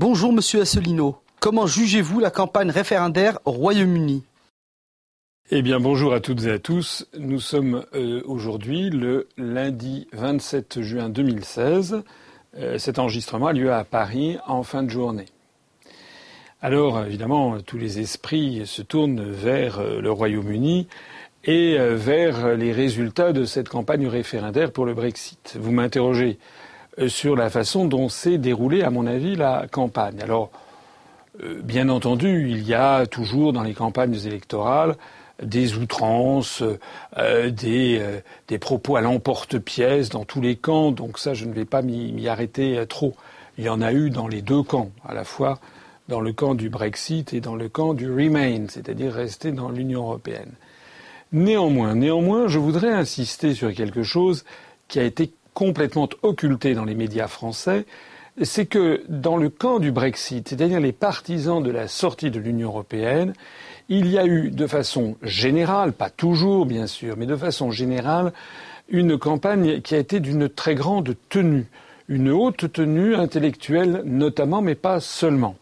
Bonjour Monsieur Asselineau. Comment jugez-vous la campagne référendaire au Royaume-Uni eh bien, bonjour à toutes et à tous. Nous sommes euh, aujourd'hui le lundi 27 juin 2016. Euh, cet enregistrement a lieu à Paris en fin de journée. Alors, évidemment, tous les esprits se tournent vers euh, le Royaume-Uni et vers les résultats de cette campagne référendaire pour le Brexit. Vous m'interrogez sur la façon dont s'est déroulée, à mon avis, la campagne. Alors, bien entendu, il y a toujours dans les campagnes électorales des outrances, euh, des, euh, des, propos à l'emporte-pièce dans tous les camps. Donc ça, je ne vais pas m'y arrêter euh, trop. Il y en a eu dans les deux camps, à la fois dans le camp du Brexit et dans le camp du Remain, c'est-à-dire rester dans l'Union européenne. Néanmoins, néanmoins, je voudrais insister sur quelque chose qui a été complètement occulté dans les médias français, c'est que dans le camp du Brexit, c'est-à-dire les partisans de la sortie de l'Union européenne, il y a eu de façon générale, pas toujours bien sûr, mais de façon générale, une campagne qui a été d'une très grande tenue, une haute tenue intellectuelle notamment, mais pas seulement.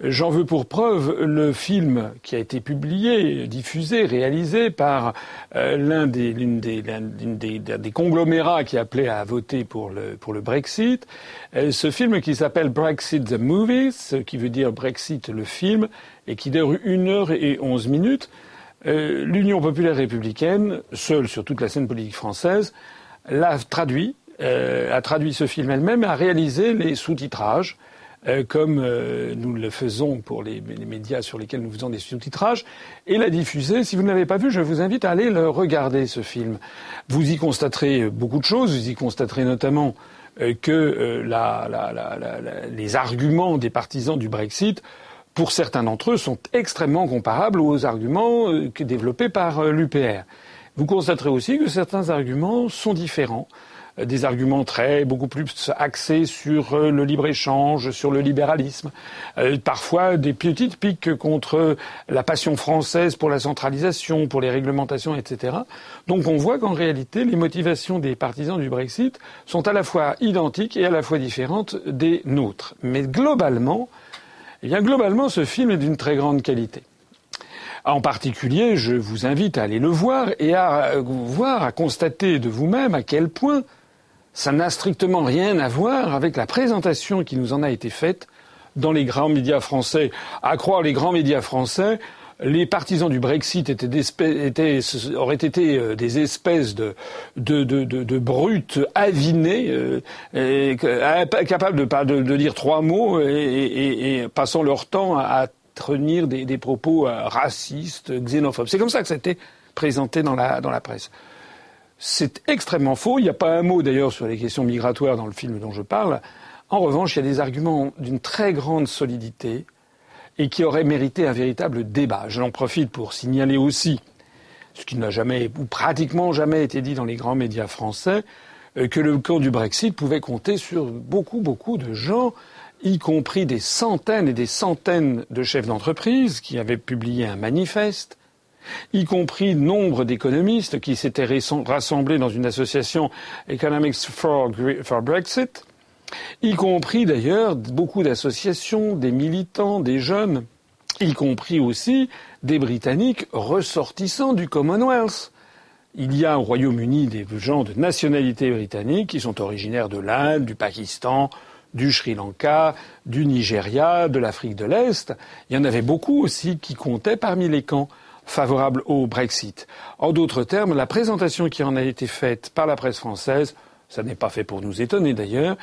J'en veux pour preuve le film qui a été publié, diffusé, réalisé par euh, l'un des, des, des, conglomérats qui appelait à voter pour le, pour le Brexit. Euh, ce film qui s'appelle Brexit the Movie, ce qui veut dire Brexit le film, et qui dure une heure et onze minutes. Euh, L'Union populaire républicaine, seule sur toute la scène politique française, l'a traduit, a traduit ce film elle-même, a réalisé les sous-titrages euh, comme euh, nous le faisons pour les, médias sur lesquels nous faisons des sous-titrages, et la diffuser. Si vous ne l'avez pas vu, je vous invite à aller le regarder, ce film. Vous y constaterez beaucoup de choses. Vous y constaterez notamment euh, que la, la, la, les arguments des partisans du Brexit, pour certains d'entre eux, sont extrêmement comparables aux arguments développés par l'UPR. Vous constaterez aussi que certains arguments sont différents. Euh, des arguments très beaucoup plus axés sur euh, le libre-échange, sur le libéralisme, euh, parfois des petites piques contre la passion française pour la centralisation, pour les réglementations, etc. Donc on voit qu'en réalité, les motivations des partisans du Brexit sont à la fois identiques et à la fois différentes des nôtres. Mais globalement, eh bien globalement, ce film est d'une très grande qualité. En particulier, je vous invite à aller le voir et à voir, à constater de vous-même à quel point ça n'a strictement rien à voir avec la présentation qui nous en a été faite dans les grands médias français. À croire les grands médias français, les partisans du Brexit étaient, auraient été euh, des espèces de, de, de, de brutes avinées, euh, capables de, dire trois mots et, passant leur temps à, tenir des, des propos euh, racistes, xénophobes. C'est comme ça que ça a été présenté dans la, dans la presse. C'est extrêmement faux. Il n'y a pas un mot d'ailleurs sur les questions migratoires dans le film dont je parle. En revanche, il y a des arguments d'une très grande solidité et qui auraient mérité un véritable débat. J'en profite pour signaler aussi, ce qui n'a jamais ou pratiquement jamais été dit dans les grands médias français, euh, que le camp du Brexit pouvait compter sur beaucoup, beaucoup de gens, y compris des centaines et des centaines de chefs d'entreprise qui avaient publié un manifeste, y compris nombre d'économistes qui s'étaient rassemblés dans une association Economics for, Brexit, y compris d'ailleurs beaucoup d'associations, des militants, des jeunes, y compris aussi des Britanniques ressortissants du Commonwealth. Il y a au Royaume-Uni des gens de nationalité britannique qui sont originaires de l'Inde, du Pakistan, du Sri Lanka, du Nigeria, de l'Afrique de l'Est. Il y en avait beaucoup aussi qui comptaient parmi les camps favorable au Brexit. En d'autres termes, la présentation qui en a été faite par la presse française, ça n'est pas fait pour nous étonner d'ailleurs,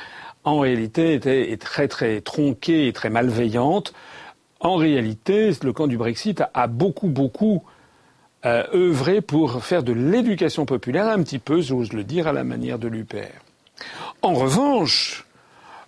en réalité était, très très tronquée et très malveillante. En réalité, le camp du Brexit a, beaucoup beaucoup euh, œuvré pour faire de l'éducation populaire un petit peu, j'ose le dire, à la manière de l'UPR. En revanche,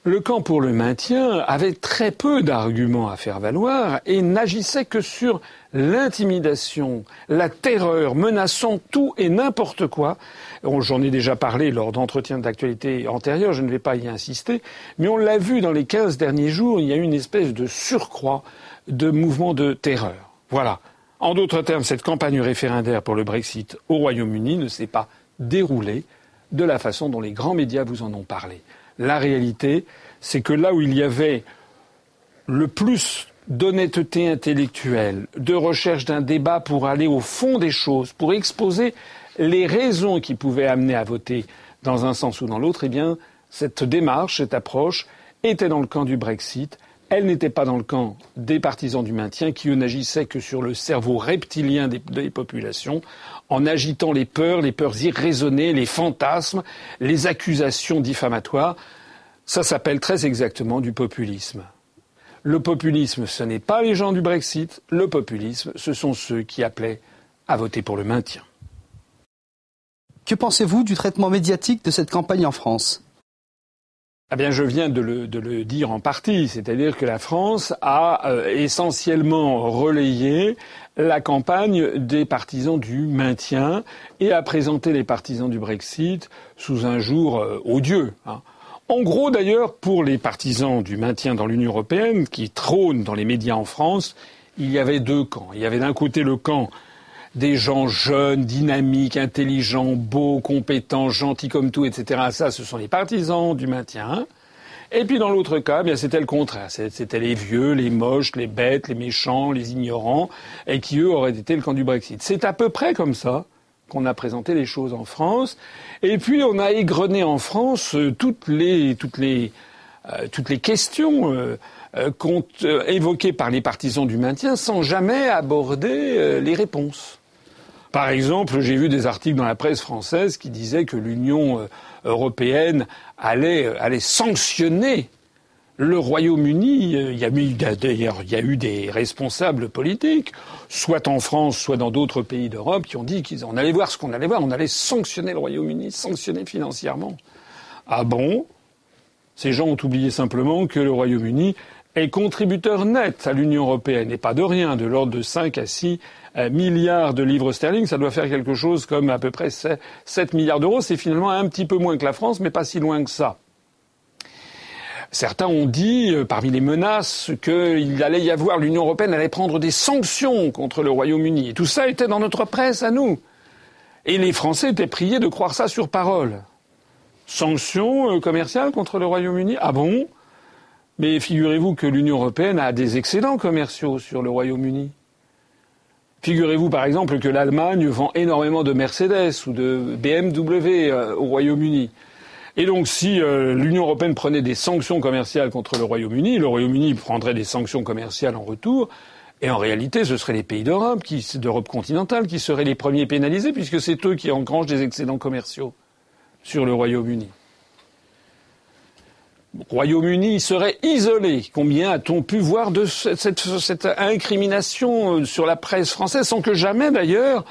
le camp pour le maintien avait très peu d'arguments à faire valoir et n'agissait que sur l'intimidation, la terreur, menaçant tout et n'importe quoi. J'en ai déjà parlé lors d'entretiens d'actualité antérieurs, je ne vais pas y insister, mais on l'a vu dans les quinze derniers jours, il y a eu une espèce de surcroît de mouvements de terreur. Voilà. En d'autres termes, cette campagne référendaire pour le Brexit au Royaume-Uni ne s'est pas déroulée de la façon dont les grands médias vous en ont parlé. La réalité, c'est que là où il y avait le plus d'honnêteté intellectuelle, de recherche d'un débat pour aller au fond des choses, pour exposer les raisons qui pouvaient amener à voter dans un sens ou dans l'autre, eh bien, cette démarche, cette approche était dans le camp du Brexit. Elle n'était pas dans le camp des partisans du maintien qui, n'agissaient que sur le cerveau reptilien des, populations, en agitant les peurs, les peurs irraisonnées, les fantasmes, les accusations diffamatoires. Ça s'appelle très exactement du populisme. Le populisme, ce n'est pas les gens du Brexit. Le populisme, ce sont ceux qui appelaient à voter pour le maintien. Que pensez-vous du traitement médiatique de cette campagne en France? Eh bien, je viens de le, de le dire en partie, c'est-à-dire que la France a euh, essentiellement relayé la campagne des partisans du maintien et a présenté les partisans du Brexit sous un jour euh, odieux. Hein. En gros, d'ailleurs, pour les partisans du maintien dans l'Union européenne, qui trônent dans les médias en France, il y avait deux camps. Il y avait d'un côté le camp des gens jeunes, dynamiques, intelligents, beaux, compétents, gentils comme tout, etc. Ça, ce sont les partisans du maintien. Et puis dans l'autre cas, eh c'était le contraire. C'était les vieux, les moches, les bêtes, les méchants, les ignorants, et qui eux auraient été le camp du Brexit. C'est à peu près comme ça qu'on a présenté les choses en France. Et puis on a égrené en France euh, euh, toutes les questions euh, évoquées par les partisans du maintien sans jamais aborder les réponses. Par exemple, j'ai vu des articles dans la presse française qui disaient que l'Union européenne allait, allait sanctionner le Royaume-Uni, euh, il y a eu d'ailleurs, il y a eu des responsables politiques, soit en France, soit dans d'autres pays d'Europe, qui ont dit qu'on allait voir ce qu'on allait voir, on allait sanctionner le Royaume-Uni, sanctionner financièrement. Ah bon? Ces gens ont oublié simplement que le Royaume-Uni est contributeur net à l'Union européenne, et pas de rien, de l'ordre de 5 à 6 euh, milliards de livres sterling, ça doit faire quelque chose comme à peu près 7 milliards d'euros, c'est finalement un petit peu moins que la France, mais pas si loin que ça. Certains ont dit, euh, parmi les menaces, qu'il allait y avoir, l'Union européenne allait prendre des sanctions contre le Royaume-Uni. Et tout ça était dans notre presse à nous. Et les Français étaient priés de croire ça sur parole. Sanctions euh, commerciales contre le Royaume-Uni? Ah bon? Mais figurez-vous que l'Union européenne a des excédents commerciaux sur le Royaume-Uni. Figurez-vous par exemple que l'Allemagne vend énormément de Mercedes ou de BMW euh, au Royaume-Uni. Et donc, si euh, l'Union européenne prenait des sanctions commerciales contre le Royaume-Uni, le Royaume-Uni prendrait des sanctions commerciales en retour. Et en réalité, ce seraient les pays d'Europe, d'Europe continentale, qui seraient les premiers pénalisés, puisque c'est eux qui engrangent des excédents commerciaux sur le Royaume-Uni. Royaume-Uni serait isolé. Combien a-t-on pu voir de cette, cette, incrimination euh, sur la presse française, sans que jamais d'ailleurs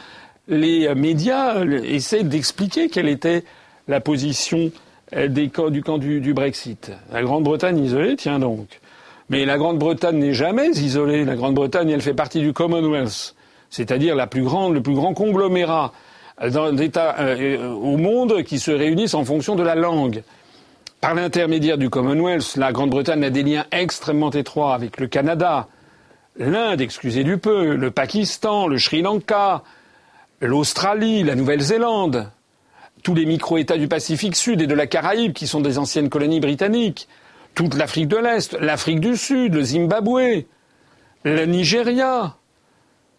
les médias essaient d'expliquer quelle était la position euh, du camp du, Brexit. La Grande-Bretagne isolée, tiens donc. Mais la Grande-Bretagne n'est jamais isolée. La Grande-Bretagne, elle fait partie du Commonwealth, c'est-à-dire la plus grande, le plus grand conglomérat d'États euh, au monde qui se réunissent en fonction de la langue. Par l'intermédiaire du Commonwealth, la Grande-Bretagne a des liens extrêmement étroits avec le Canada, l'Inde, excusez du peu, le Pakistan, le Sri Lanka, l'Australie, la Nouvelle-Zélande, tous les micro-États du Pacifique Sud et de la Caraïbe qui sont des anciennes colonies britanniques, toute l'Afrique de l'Est, l'Afrique du Sud, le Zimbabwe, le Nigeria.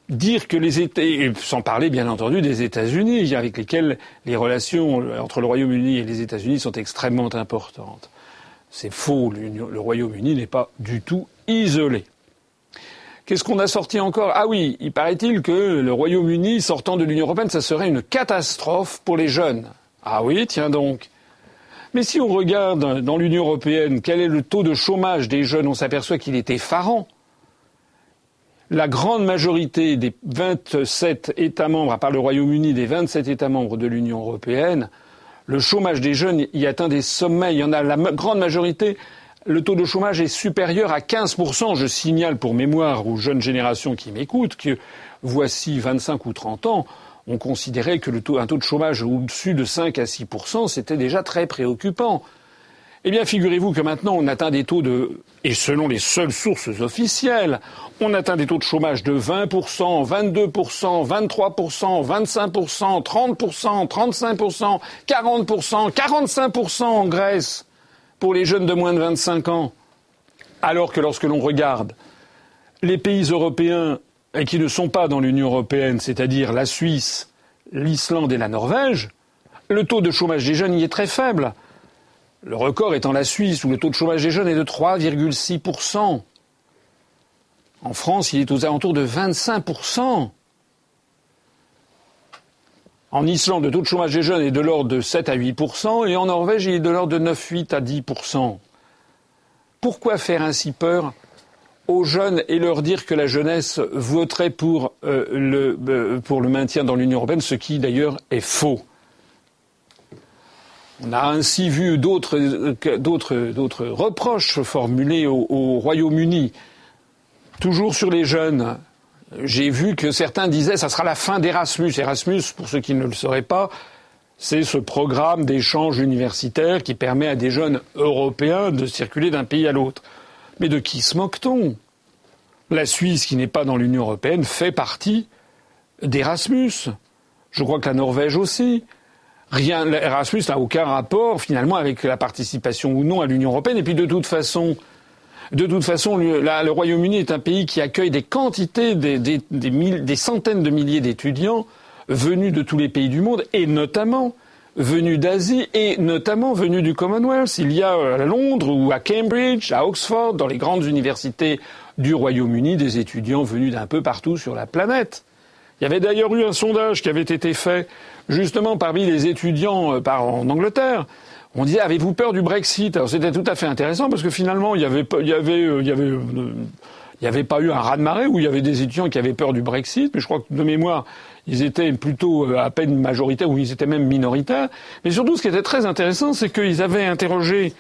Dire que les États, sans parler bien entendu des États-Unis, avec lesquels les relations entre le Royaume-Uni et les États-Unis sont extrêmement importantes. C'est faux, le Royaume-Uni n'est pas du tout isolé. Qu'est-ce qu'on a sorti encore? Ah oui, il paraît-il que le Royaume-Uni sortant de l'Union européenne, ça serait une catastrophe pour les jeunes. Ah oui, tiens donc. Mais si on regarde dans l'Union européenne quel est le taux de chômage des jeunes, on s'aperçoit qu'il est effarant. La grande majorité des 27 États membres, à part le Royaume-Uni, des 27 États membres de l'Union européenne, le chômage des jeunes y atteint des sommets. Il y en a la grande majorité le taux de chômage est supérieur à 15%. Je signale pour mémoire aux jeunes générations qui m'écoutent que voici 25 ou 30 ans, on considérait que le taux, un taux de chômage au-dessus de 5 à 6%, c'était déjà très préoccupant. Eh bien, figurez-vous que maintenant, on atteint des taux de, et selon les seules sources officielles, on atteint des taux de chômage de 20%, 22%, 23%, 25%, 30%, 35%, 40%, 45% en Grèce pour les jeunes de moins de 25 ans. Alors que lorsque l'on regarde les pays européens qui ne sont pas dans l'Union européenne, c'est-à-dire la Suisse, l'Islande et la Norvège, le taux de chômage des jeunes y est très faible. Le record étant la Suisse, où le taux de chômage des jeunes est de 3,6%. En France, il est aux alentours de 25%. En Islande, le taux de chômage des jeunes est de l'ordre de 7 à 8%, et en Norvège, il est de l'ordre de 9, 8 à 10%. Pourquoi faire ainsi peur aux jeunes et leur dire que la jeunesse voterait pour, euh, le, euh, pour le maintien dans l'Union européenne, ce qui d'ailleurs est faux? On a ainsi vu d'autres, d'autres, reproches formulés au Royaume-Uni, toujours sur les jeunes. J'ai vu que certains disaient ça sera la fin d'Erasmus. Erasmus, pour ceux qui ne le sauraient pas, c'est ce programme d'échange universitaire qui permet à des jeunes européens de circuler d'un pays à l'autre. Mais de qui se moque-t-on? La Suisse, qui n'est pas dans l'Union européenne, fait partie d'Erasmus. Je crois que la Norvège aussi. Rien, Erasmus n'a aucun rapport finalement avec la participation ou non à l'Union européenne. Et puis de toute façon, de toute façon, le, Royaume-Uni est un pays qui accueille des quantités, des, centaines de milliers d'étudiants venus de tous les pays du monde, et notamment venus d'Asie et notamment venus du Commonwealth. Il y a euh, à Londres ou à Cambridge, à Oxford, dans les grandes universités du Royaume-Uni, des étudiants venus d'un peu partout sur la planète. Il y avait d'ailleurs eu un sondage qui avait été fait justement parmi les étudiants euh, en Angleterre. On disait avez-vous peur du Brexit? Alors c'était tout à fait intéressant parce que finalement il y avait y avait euh, y avait il n'y avait pas eu un raz-de-marée où il y avait des étudiants qui avaient peur du Brexit, mais je crois que de mémoire, ils étaient plutôt euh, à peine majoritaires ou ils étaient même minoritaires. Mais surtout, ce qui était très intéressant, c'est qu'ils avaient interrogé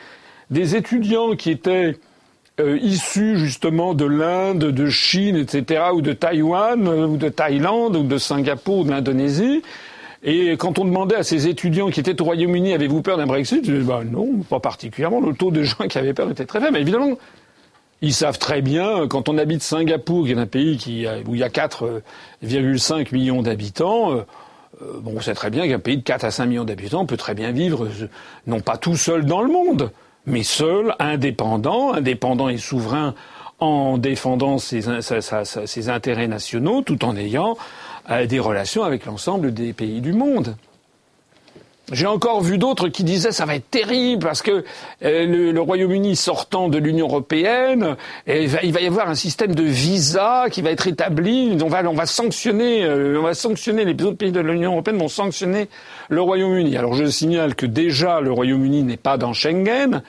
des étudiants qui étaient euh, issus justement de l'Inde, de Chine, etc., ou de Taïwan, euh, ou de Thaïlande, ou de Singapour, ou de l'Indonésie. Et quand on demandait à ces étudiants qui étaient au Royaume-Uni, avez-vous peur d'un Brexit Ils disaient, bah, non, pas particulièrement. Le taux de gens qui avaient peur était très faible. Mais évidemment, ils savent très bien, quand on habite Singapour, qui est un pays qui, où il y a 4,5 millions d'habitants, euh, euh, bon, on sait très bien qu'un pays de 4 à 5 millions d'habitants peut très bien vivre, euh, non pas tout seul dans le monde, mais seul, indépendant, indépendant et souverain en défendant ses intérêts nationaux, tout en ayant des relations avec l'ensemble des pays du monde. J'ai encore vu d'autres qui disaient ça va être terrible parce que euh, le, Royaume-Uni sortant de l'Union européenne, il va, y avoir un système de visa qui va être établi. On va, on va sanctionner, euh, on va sanctionner les autres pays de l'Union européenne vont sanctionner le Royaume-Uni. Alors je signale que déjà le Royaume-Uni n'est pas dans Schengen.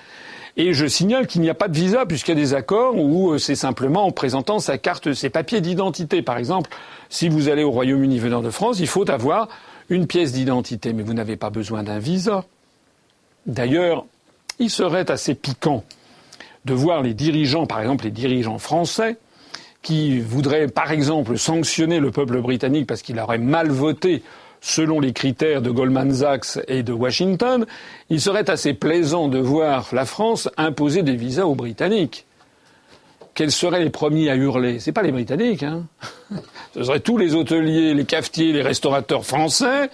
Et je signale qu'il n'y a pas de visa puisqu'il y a des accords où euh, c'est simplement en présentant sa carte, ses papiers d'identité. Par exemple, si vous allez au Royaume-Uni venant de France, il faut avoir une pièce d'identité, mais vous n'avez pas besoin d'un visa. D'ailleurs, il serait assez piquant de voir les dirigeants, par exemple les dirigeants français, qui voudraient, par exemple, sanctionner le peuple britannique parce qu'il aurait mal voté selon les critères de Goldman Sachs et de Washington, il serait assez plaisant de voir la France imposer des visas aux Britanniques quels seraient les premiers à hurler? C'est pas les Britanniques, hein. Ce seraient tous les hôteliers, les cafetiers, les restaurateurs français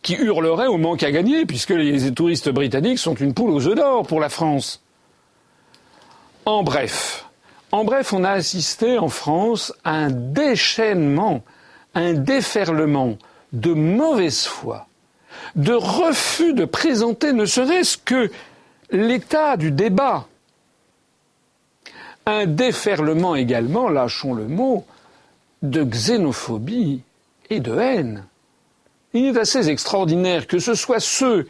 qui hurleraient au manque à gagner, puisque les touristes britanniques sont une poule aux œufs d'or pour la France. En bref, en bref, on a assisté en France à un déchaînement, un déferlement de mauvaise foi, de refus de présenter ne serait-ce que l'état du débat un déferlement également, lâchons le mot, de xénophobie et de haine. Il est assez extraordinaire que ce soit ceux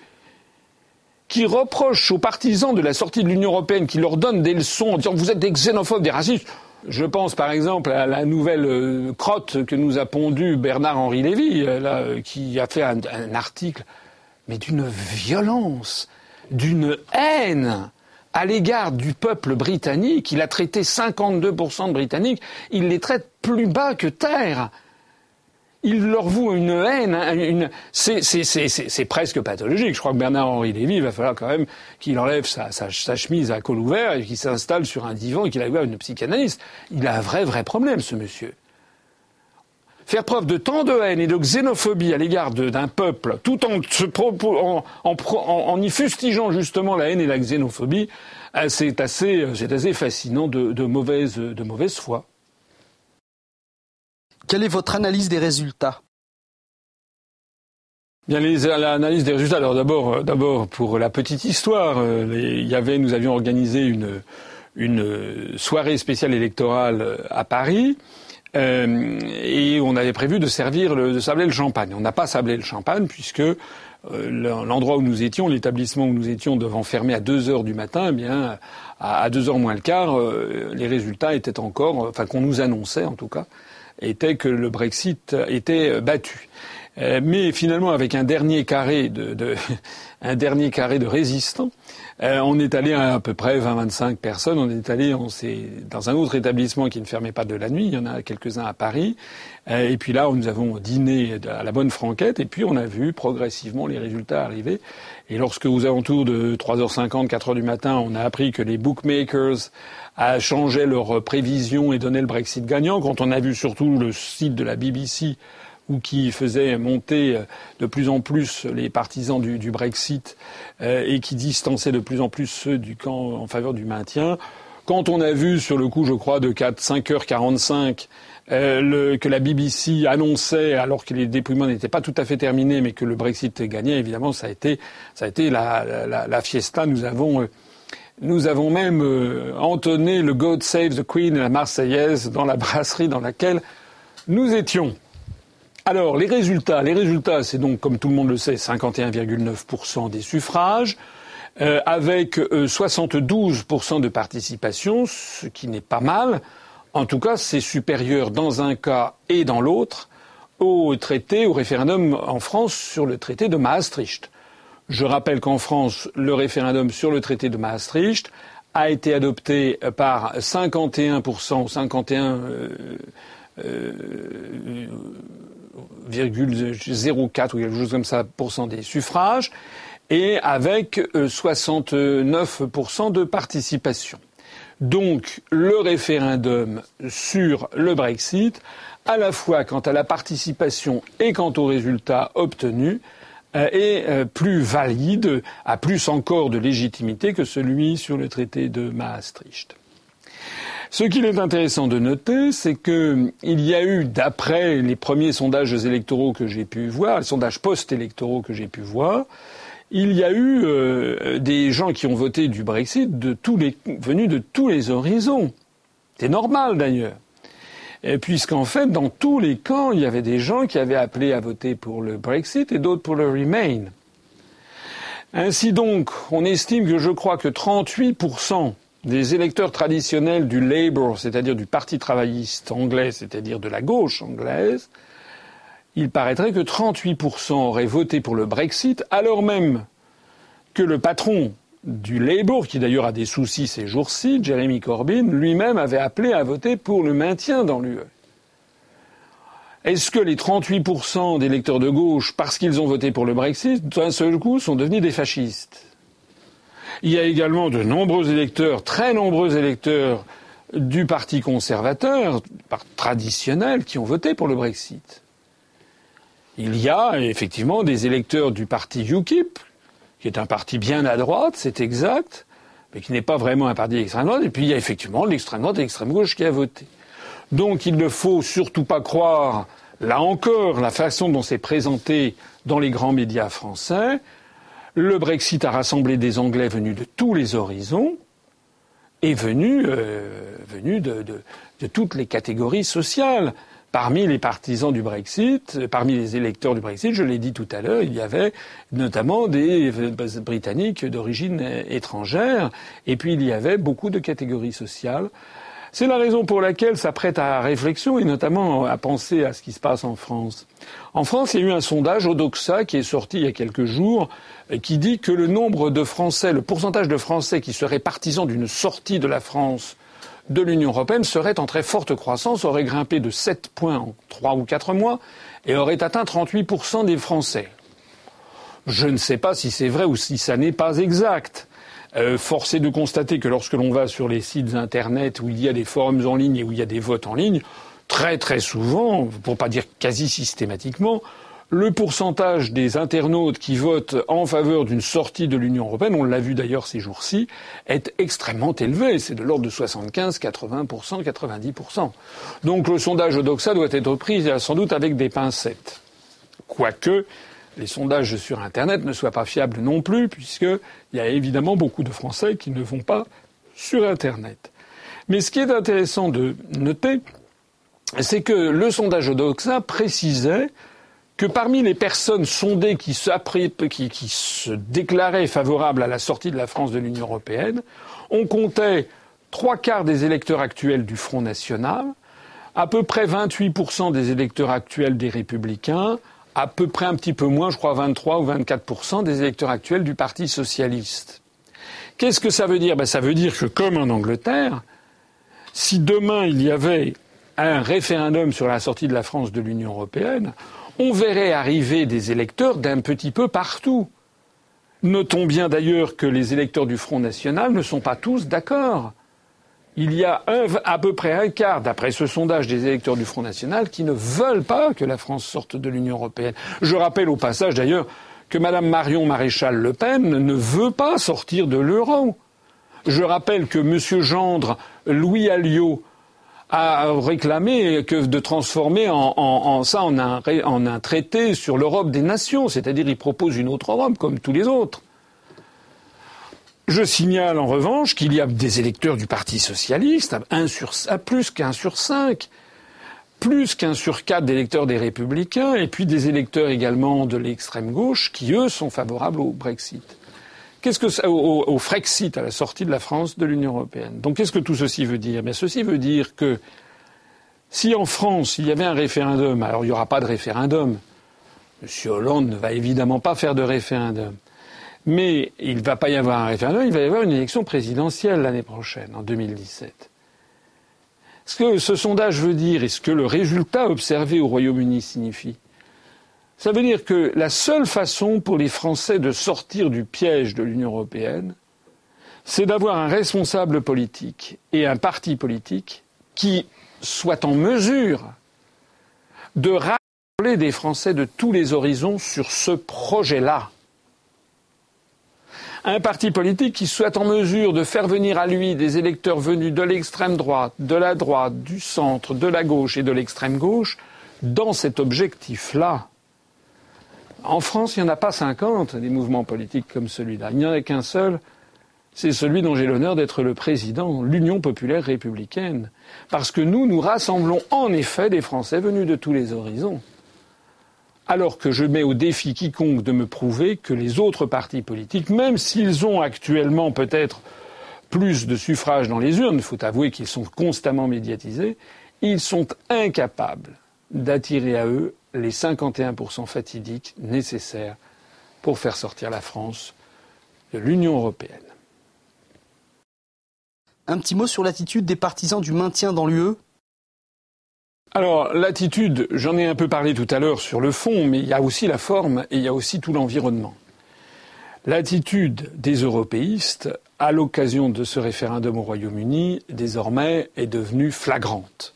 qui reprochent aux partisans de la sortie de l'Union européenne, qui leur donnent des leçons en disant vous êtes des xénophobes, des racistes. Je pense par exemple à la nouvelle euh, crotte que nous a pondue Bernard-Henri Lévy, euh, euh, qui a fait un article, mais d'une violence, d'une haine à l'égard du peuple britannique, il a traité 52% de Britanniques, il les traite plus bas que terre. Il leur voue une haine, c'est presque pathologique. Je crois que Bernard-Henri Lévy, il va falloir quand même qu'il enlève sa, chemise à col ouvert et qu'il s'installe sur un divan et qu'il aille voir une psychanalyste. Il a un vrai, vrai problème, ce monsieur. Faire preuve de tant de haine et de xénophobie à l'égard d'un peuple, tout en, en, en, en, y fustigeant justement la haine et la xénophobie, euh, c'est assez, assez fascinant de, de, mauvaise, de mauvaise foi. Quelle est votre analyse des résultats? Bien, l'analyse des résultats. Alors d'abord, euh, d'abord pour la petite histoire, euh, il y avait, nous avions organisé une, une soirée spéciale électorale à Paris. Euh, et on avait prévu de servir le, de sabler le champagne. On n'a pas sablé le champagne puisque euh, l'endroit où nous étions, l'établissement où nous étions devant fermer à 2 heures du matin, eh bien à, 2 heures moins le quart, euh, les résultats étaient encore, enfin qu'on nous annonçait en tout cas, étaient que le Brexit était battu. mais finalement, avec un dernier carré de, de un dernier carré de résistants, euh, on est allé à à peu près 20-25 personnes. On est allé on dans un autre établissement qui ne fermait pas de la nuit. Il y en a quelques-uns à Paris. Euh, et puis là, nous avons dîné à la bonne franquette. Et puis on a vu progressivement les résultats arriver. Et lorsque aux alentours de 3h50, 4h du matin, on a appris que les bookmakers a changé leurs prévisions et donné le Brexit gagnant, quand on a vu surtout le site de la BBC ou qui faisait monter euh, de plus en plus les partisans du, du Brexit euh, et qui distançait de plus en plus ceux du camp en faveur du maintien. Quand on a vu sur le coup, je crois, de 4, 5h45, euh, le, que la BBC annonçait, alors que les dépouillements n'étaient pas tout à fait terminés, mais que le Brexit gagnait, évidemment, ça a été, ça a été la, la, la fiesta. Nous avons, euh, nous avons même euh, entonné le God Save the Queen, la Marseillaise, dans la brasserie dans laquelle nous étions. Alors, les résultats. Les résultats, c'est donc, comme tout le monde le sait, 51,9% des suffrages, euh, avec 72% euh, de participation, ce qui n'est pas mal. En tout cas, c'est supérieur dans un cas et dans l'autre au traité, au référendum en France sur le traité de Maastricht. Je rappelle qu'en France, le référendum sur le traité de Maastricht a été adopté par 51% ou 51 0,04 ou quelque chose comme ça des suffrages et avec 69% euh, de participation. Donc le référendum sur le Brexit, à la fois quant à la participation et quant aux résultats obtenus, euh, est euh, plus valide, a plus encore de légitimité que celui sur le traité de Maastricht. Ce qu'il est intéressant de noter, c'est qu'il y a eu, d'après les premiers sondages électoraux que j'ai pu voir, les sondages post-électoraux que j'ai pu voir, il y a eu euh, des gens qui ont voté du Brexit de tous les, venus de tous les horizons. C'est normal d'ailleurs. Puisqu'en fait, dans tous les camps, il y avait des gens qui avaient appelé à voter pour le Brexit et d'autres pour le Remain. Ainsi donc, on estime que je crois que 38% des électeurs traditionnels du Labour, c'est-à-dire du Parti travailliste anglais, c'est-à-dire de la gauche anglaise, il paraîtrait que 38% auraient voté pour le Brexit, alors même que le patron du Labour, qui d'ailleurs a des soucis ces jours-ci, Jeremy Corbyn, lui-même avait appelé à voter pour le maintien dans l'UE. Est-ce que les 38% d'électeurs de gauche, parce qu'ils ont voté pour le Brexit, d'un seul coup, sont devenus des fascistes? Il y a également de nombreux électeurs, très nombreux électeurs du Parti conservateur, traditionnel, qui ont voté pour le Brexit. Il y a effectivement des électeurs du parti UKIP, qui est un parti bien à droite, c'est exact, mais qui n'est pas vraiment un parti d'extrême droite. Et puis il y a effectivement l'extrême droite et l'extrême gauche qui a voté. Donc il ne faut surtout pas croire, là encore, la façon dont c'est présenté dans les grands médias français, le Brexit a rassemblé des Anglais venus de tous les horizons et venus, euh, de, toutes les catégories sociales. Parmi les partisans du Brexit, parmi les électeurs du Brexit, je l'ai dit tout à l'heure, il y avait notamment des Britanniques d'origine étrangère, et puis il y avait beaucoup de catégories sociales. C'est la raison pour laquelle ça prête à réflexion et notamment à penser à ce qui se passe en France. En France, il y a eu un sondage Odoxa qui est sorti il y a quelques jours qui dit que le nombre de Français, le pourcentage de Français qui seraient partisans d'une sortie de la France de l'Union européenne serait en très forte croissance, aurait grimpé de 7 points en 3 ou 4 mois et aurait atteint 38% des Français. Je ne sais pas si c'est vrai ou si ça n'est pas exact. Euh, force de constater que lorsque l'on va sur les sites internet où il y a des forums en ligne et où il y a des votes en ligne, très très souvent, pour pas dire quasi systématiquement, le pourcentage des internautes qui votent en faveur d'une sortie de l'Union européenne, on l'a vu d'ailleurs ces jours-ci, est extrêmement élevé. C'est de l'ordre de 75, 80%, 90%. Donc le sondage Odoxa doit être pris sans doute avec des pincettes. Quoique, les sondages sur Internet ne soient pas fiables non plus, puisqu'il y a évidemment beaucoup de Français qui ne vont pas sur Internet. Mais ce qui est intéressant de noter, c'est que le sondage Odoxa précisait que parmi les personnes sondées qui se, qui, qui se déclaraient favorables à la sortie de la France de l'Union européenne, on comptait trois quarts des électeurs actuels du Front national, à peu près 28% des électeurs actuels des Républicains, à peu près un petit peu moins, je crois 23 ou 24% des électeurs actuels du Parti socialiste. Qu'est-ce que ça veut dire? Ben, Ça veut dire que, comme en Angleterre, si demain il y avait un référendum sur la sortie de la France de l'Union européenne, on verrait arriver des électeurs d'un petit peu partout. Notons bien d'ailleurs que les électeurs du Front National ne sont pas tous d'accord. Il y a à peu près un quart, d'après ce sondage des électeurs du Front National, qui ne veulent pas que la France sorte de l'Union européenne. Je rappelle au passage d'ailleurs que Mme Marion Maréchal Le Pen ne veut pas sortir de l'euro. Je rappelle que M. Gendre, Louis Alliot, a réclamé de transformer en, en, ça en un, en un traité sur l'Europe des nations, c'est-à-dire il propose une autre Europe comme tous les autres. Je signale en revanche qu'il y a des électeurs du Parti socialiste, un sur, à plus qu'un sur cinq, plus qu'un sur quatre d'électeurs des Républicains, et puis des électeurs également de l'extrême gauche qui, eux, sont favorables au Brexit. Qu'est-ce que au, au, Frexit, à la sortie de la France de l'Union européenne. Donc qu'est-ce que tout ceci veut dire? Ceci veut dire que si en France il y avait un référendum, alors il n'y aura pas de référendum. M. Hollande ne va évidemment pas faire de référendum. Mais il ne va pas y avoir un référendum, il va y avoir une élection présidentielle l'année prochaine, en 2017. Ce que ce sondage veut dire et ce que le résultat observé au Royaume-Uni signifie, ça veut dire que la seule façon pour les Français de sortir du piège de l'Union européenne, c'est d'avoir un responsable politique et un parti politique qui soit en mesure de rappeler des Français de tous les horizons sur ce projet-là. Un parti politique qui soit en mesure de faire venir à lui des électeurs venus de l'extrême droite, de la droite, du centre, de la gauche et de l'extrême gauche dans cet objectif-là. En France, il n'y en a pas 50 des mouvements politiques comme celui-là. Il n'y en a qu'un seul. C'est celui dont j'ai l'honneur d'être le président, l'Union populaire républicaine. Parce que nous, nous rassemblons en effet des Français venus de tous les horizons. Alors que je mets au défi quiconque de me prouver que les autres partis politiques, même s'ils ont actuellement peut-être plus de suffrages dans les urnes, il faut avouer qu'ils sont constamment médiatisés, ils sont incapables d'attirer à eux les 51% fatidiques nécessaires pour faire sortir la France de l'Union européenne. Un petit mot sur l'attitude des partisans du maintien dans l'UE alors, l'attitude, j'en ai un peu parlé tout à l'heure sur le fond, mais il y a aussi la forme et il y a aussi tout l'environnement. L'attitude des européistes, à l'occasion de ce référendum au Royaume-Uni, désormais est devenue flagrante.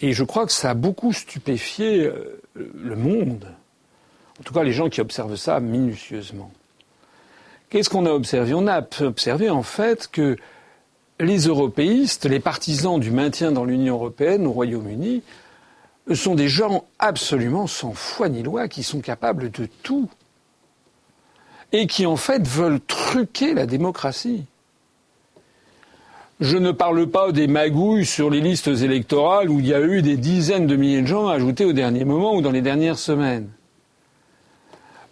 Et je crois que ça a beaucoup stupéfié euh, le monde. En tout cas, les gens qui observent ça minutieusement. Qu'est-ce qu'on a observé? On a observé en fait que les européistes, les partisans du maintien dans l'Union européenne au Royaume-Uni, sont des gens absolument sans foi ni loi, qui sont capables de tout. Et qui en fait veulent truquer la démocratie. Je ne parle pas des magouilles sur les listes électorales où il y a eu des dizaines de milliers de gens ajoutés au dernier moment ou dans les dernières semaines.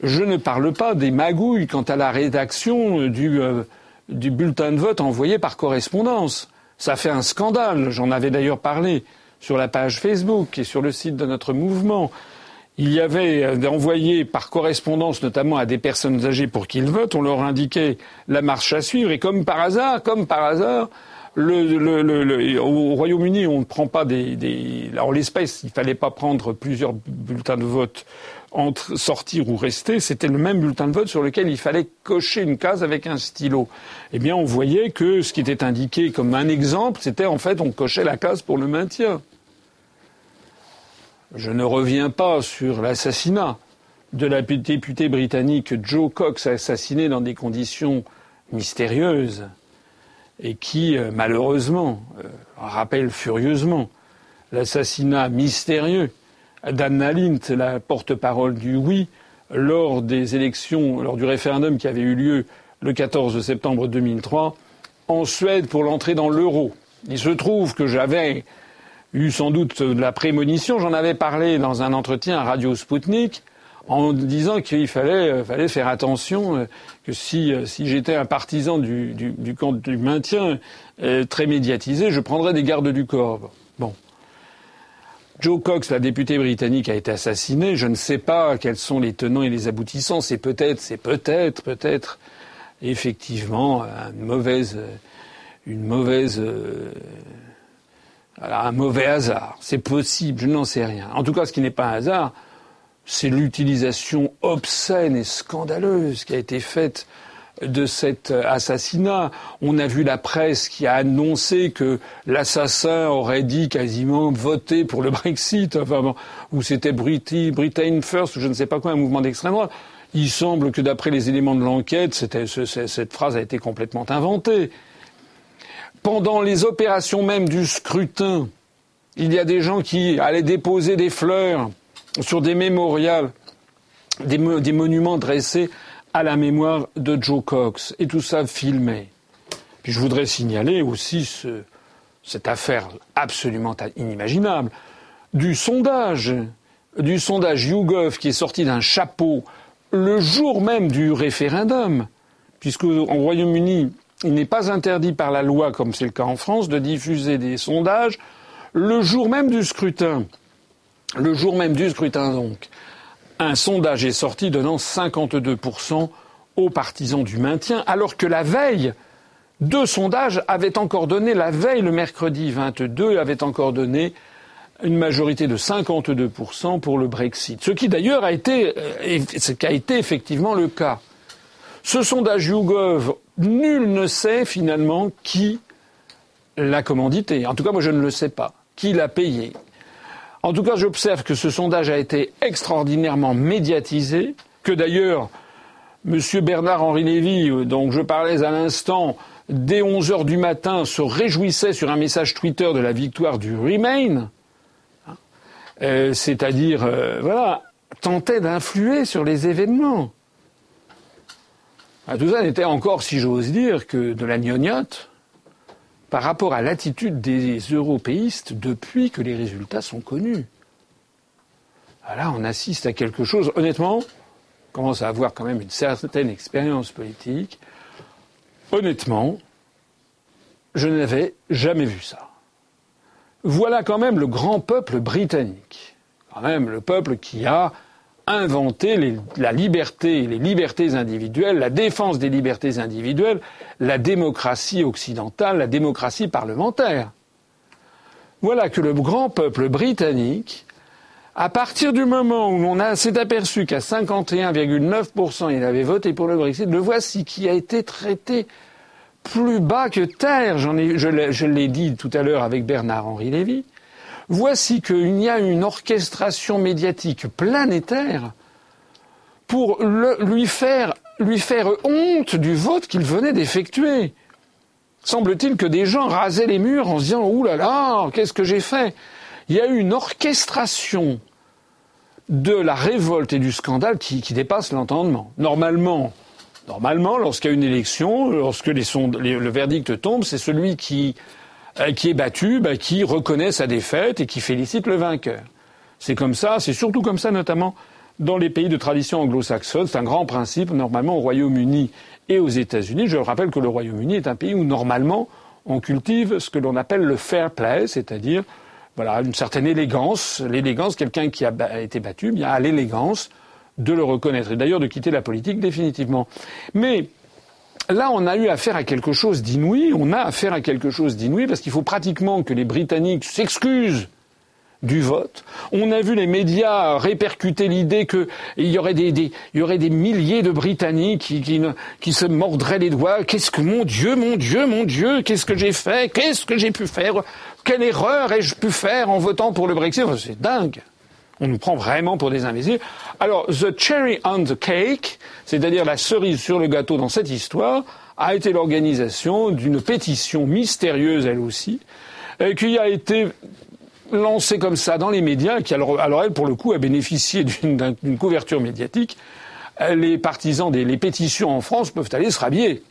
Je ne parle pas des magouilles quant à la rédaction du, euh, du bulletin de vote envoyé par correspondance. Ça fait un scandale. J'en avais d'ailleurs parlé sur la page Facebook et sur le site de notre mouvement. Il y avait euh, envoyé par correspondance, notamment à des personnes âgées pour qu'ils votent, on leur indiquait la marche à suivre et comme par hasard, comme par hasard, au Royaume-Uni, on ne prend pas des. En l'espèce, il ne fallait pas prendre plusieurs bulletins de vote entre sortir ou rester. C'était le même bulletin de vote sur lequel il fallait cocher une case avec un stylo. Eh bien, on voyait que ce qui était indiqué comme un exemple, c'était en fait on cochait la case pour le maintien. Je ne reviens pas sur l'assassinat de la députée britannique Joe Cox, assassinée dans des conditions mystérieuses et qui, euh, malheureusement, euh, rappelle furieusement l'assassinat mystérieux d'Anna Lint, la porte-parole du oui, lors des élections, lors du référendum qui avait eu lieu le 14 septembre 2003 en Suède pour l'entrée dans l'euro. Il se trouve que j'avais eu sans doute de la prémonition, j'en avais parlé dans un entretien à Radio Sputnik, en disant qu'il fallait, euh, faire attention, euh, que si, euh, si j'étais un partisan du, camp du maintien très médiatisé, je prendrais des gardes du corps. Bon. Joe Cox, la députée britannique, a été assassinée. Je ne sais pas quels sont les tenants et les aboutissants. C'est peut-être, c'est peut-être, peut-être, effectivement, une mauvaise, une mauvaise, un mauvais hasard. C'est possible, je n'en sais rien. En tout cas, ce qui n'est pas un hasard, c'est l'utilisation obscène et scandaleuse qui a été faite de cet assassinat. On a vu la presse qui a annoncé que l'assassin aurait dit quasiment voter pour le Brexit, enfin ou c'était Britain First, ou je ne sais pas quoi, un mouvement d'extrême droite. Il semble que d'après les éléments de l'enquête, cette phrase a été complètement inventée. Pendant les opérations même du scrutin, il y a des gens qui allaient déposer des fleurs sur des mémorials, des, monuments dressés à la mémoire de Joe Cox, et tout ça filmé. Puis je voudrais signaler aussi cette affaire absolument inimaginable du sondage, du sondage YouGov qui est sorti d'un chapeau le jour même du référendum, puisque au Royaume-Uni, il n'est pas interdit par la loi, comme c'est le cas en France, de diffuser des sondages le jour même du scrutin. Le jour même du scrutin, donc, un sondage est sorti donnant 52% aux partisans du maintien, alors que la veille, deux sondages avaient encore donné, la veille, le mercredi 22, avaient encore donné une majorité de 52% pour le Brexit. Ce qui d'ailleurs a été, euh, ce qui a été effectivement le cas. Ce sondage YouGov, nul ne sait finalement qui l'a commandité. En tout cas, moi je ne le sais pas. Qui l'a payé en tout cas, j'observe que ce sondage a été extraordinairement médiatisé, que d'ailleurs, M. Bernard-Henri Lévy, euh, dont je parlais à l'instant, dès 11 heures du matin, se réjouissait sur un message Twitter de la victoire du Remain, hein, euh, c'est-à-dire, euh, voilà, tentait d'influer sur les événements. Ah, tout ça n'était encore, si j'ose dire, que de la gnognotte par rapport à l'attitude des européistes depuis que les résultats sont connus. Ah, là, on assiste à quelque chose, honnêtement, on commence à avoir quand même une certaine expérience politique. Honnêtement, je n'avais jamais vu ça. Voilà quand même le grand peuple britannique, quand même le peuple qui a inventer la liberté, les libertés individuelles, la défense des libertés individuelles, la démocratie occidentale, la démocratie parlementaire. Voilà que le grand peuple britannique, à partir du moment où on s'est aperçu qu'à 51,9% il avait voté pour le Brexit, le voici qui a été traité plus bas que terre. je l'ai dit tout à l'heure avec Bernard-Henri Lévy. Voici qu'il y a une orchestration médiatique planétaire pour lui, faire, honte du vote qu'il venait d'effectuer. Semble-t-il que des gens rasaient les murs en se disant Ouh qu'est-ce que j'ai fait? Il y a eu une orchestration de la révolte et du scandale qui, dépasse l'entendement. Normalement, normalement, lorsqu'il y a une élection, lorsque le verdict tombe, c'est celui qui qui est battu, bah, qui reconnaît sa défaite et qui félicite le vainqueur. C'est comme ça, c'est surtout comme ça notamment dans les pays de tradition anglo-saxonne. C'est un grand principe normalement au Royaume-Uni et aux États-Unis. Je rappelle que le Royaume-Uni est un pays où normalement on cultive ce que l'on appelle le fair play, c'est-à-dire voilà une certaine élégance. L'élégance, quelqu'un qui a été battu, eh bien a l'élégance de le reconnaître et d'ailleurs de quitter la politique définitivement. Mais là, on a eu affaire à quelque chose d'inouï. On a affaire à quelque chose d'inouï parce qu'il faut pratiquement que les Britanniques s'excusent du vote. On a vu les médias répercuter l'idée qu'il y aurait des, milliers de Britanniques qui se mordraient les doigts. Qu'est-ce que, mon Dieu, mon Dieu, mon Dieu, qu'est-ce que j'ai fait? Qu'est-ce que j'ai pu faire? Quelle erreur ai-je pu faire en votant pour le Brexit? C'est dingue. On nous prend vraiment pour des imbéciles. Alors, the cherry on the cake, c'est-à-dire la cerise sur le gâteau dans cette histoire, a été l'organisation d'une pétition mystérieuse, elle aussi, euh, qui a été lancée comme ça dans les médias, qui alors, alors elle, pour le coup, a bénéficié d'une couverture médiatique. Euh, les partisans des pétitions en France peuvent aller se rhabiller.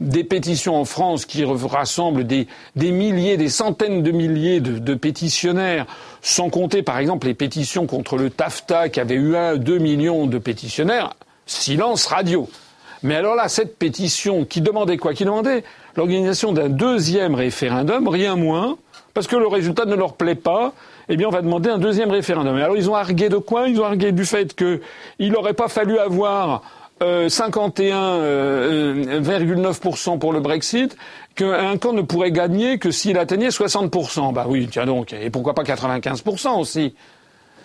Des pétitions en France qui rassemblent des, des milliers, des centaines de milliers de, de, pétitionnaires, sans compter par exemple les pétitions contre le TAFTA qui avait eu un, deux millions de pétitionnaires, silence radio. Mais alors là, cette pétition qui demandait quoi? Qui demandait l'organisation d'un deuxième référendum, rien moins, parce que le résultat ne leur plaît pas, eh bien on va demander un deuxième référendum. Et alors ils ont argué de quoi? Ils ont argué du fait qu'il n'aurait pas fallu avoir euh, 51,9% euh, pour le Brexit, qu'un camp ne pourrait gagner que s'il atteignait 60%. Bah oui, tiens donc, et pourquoi pas 95% aussi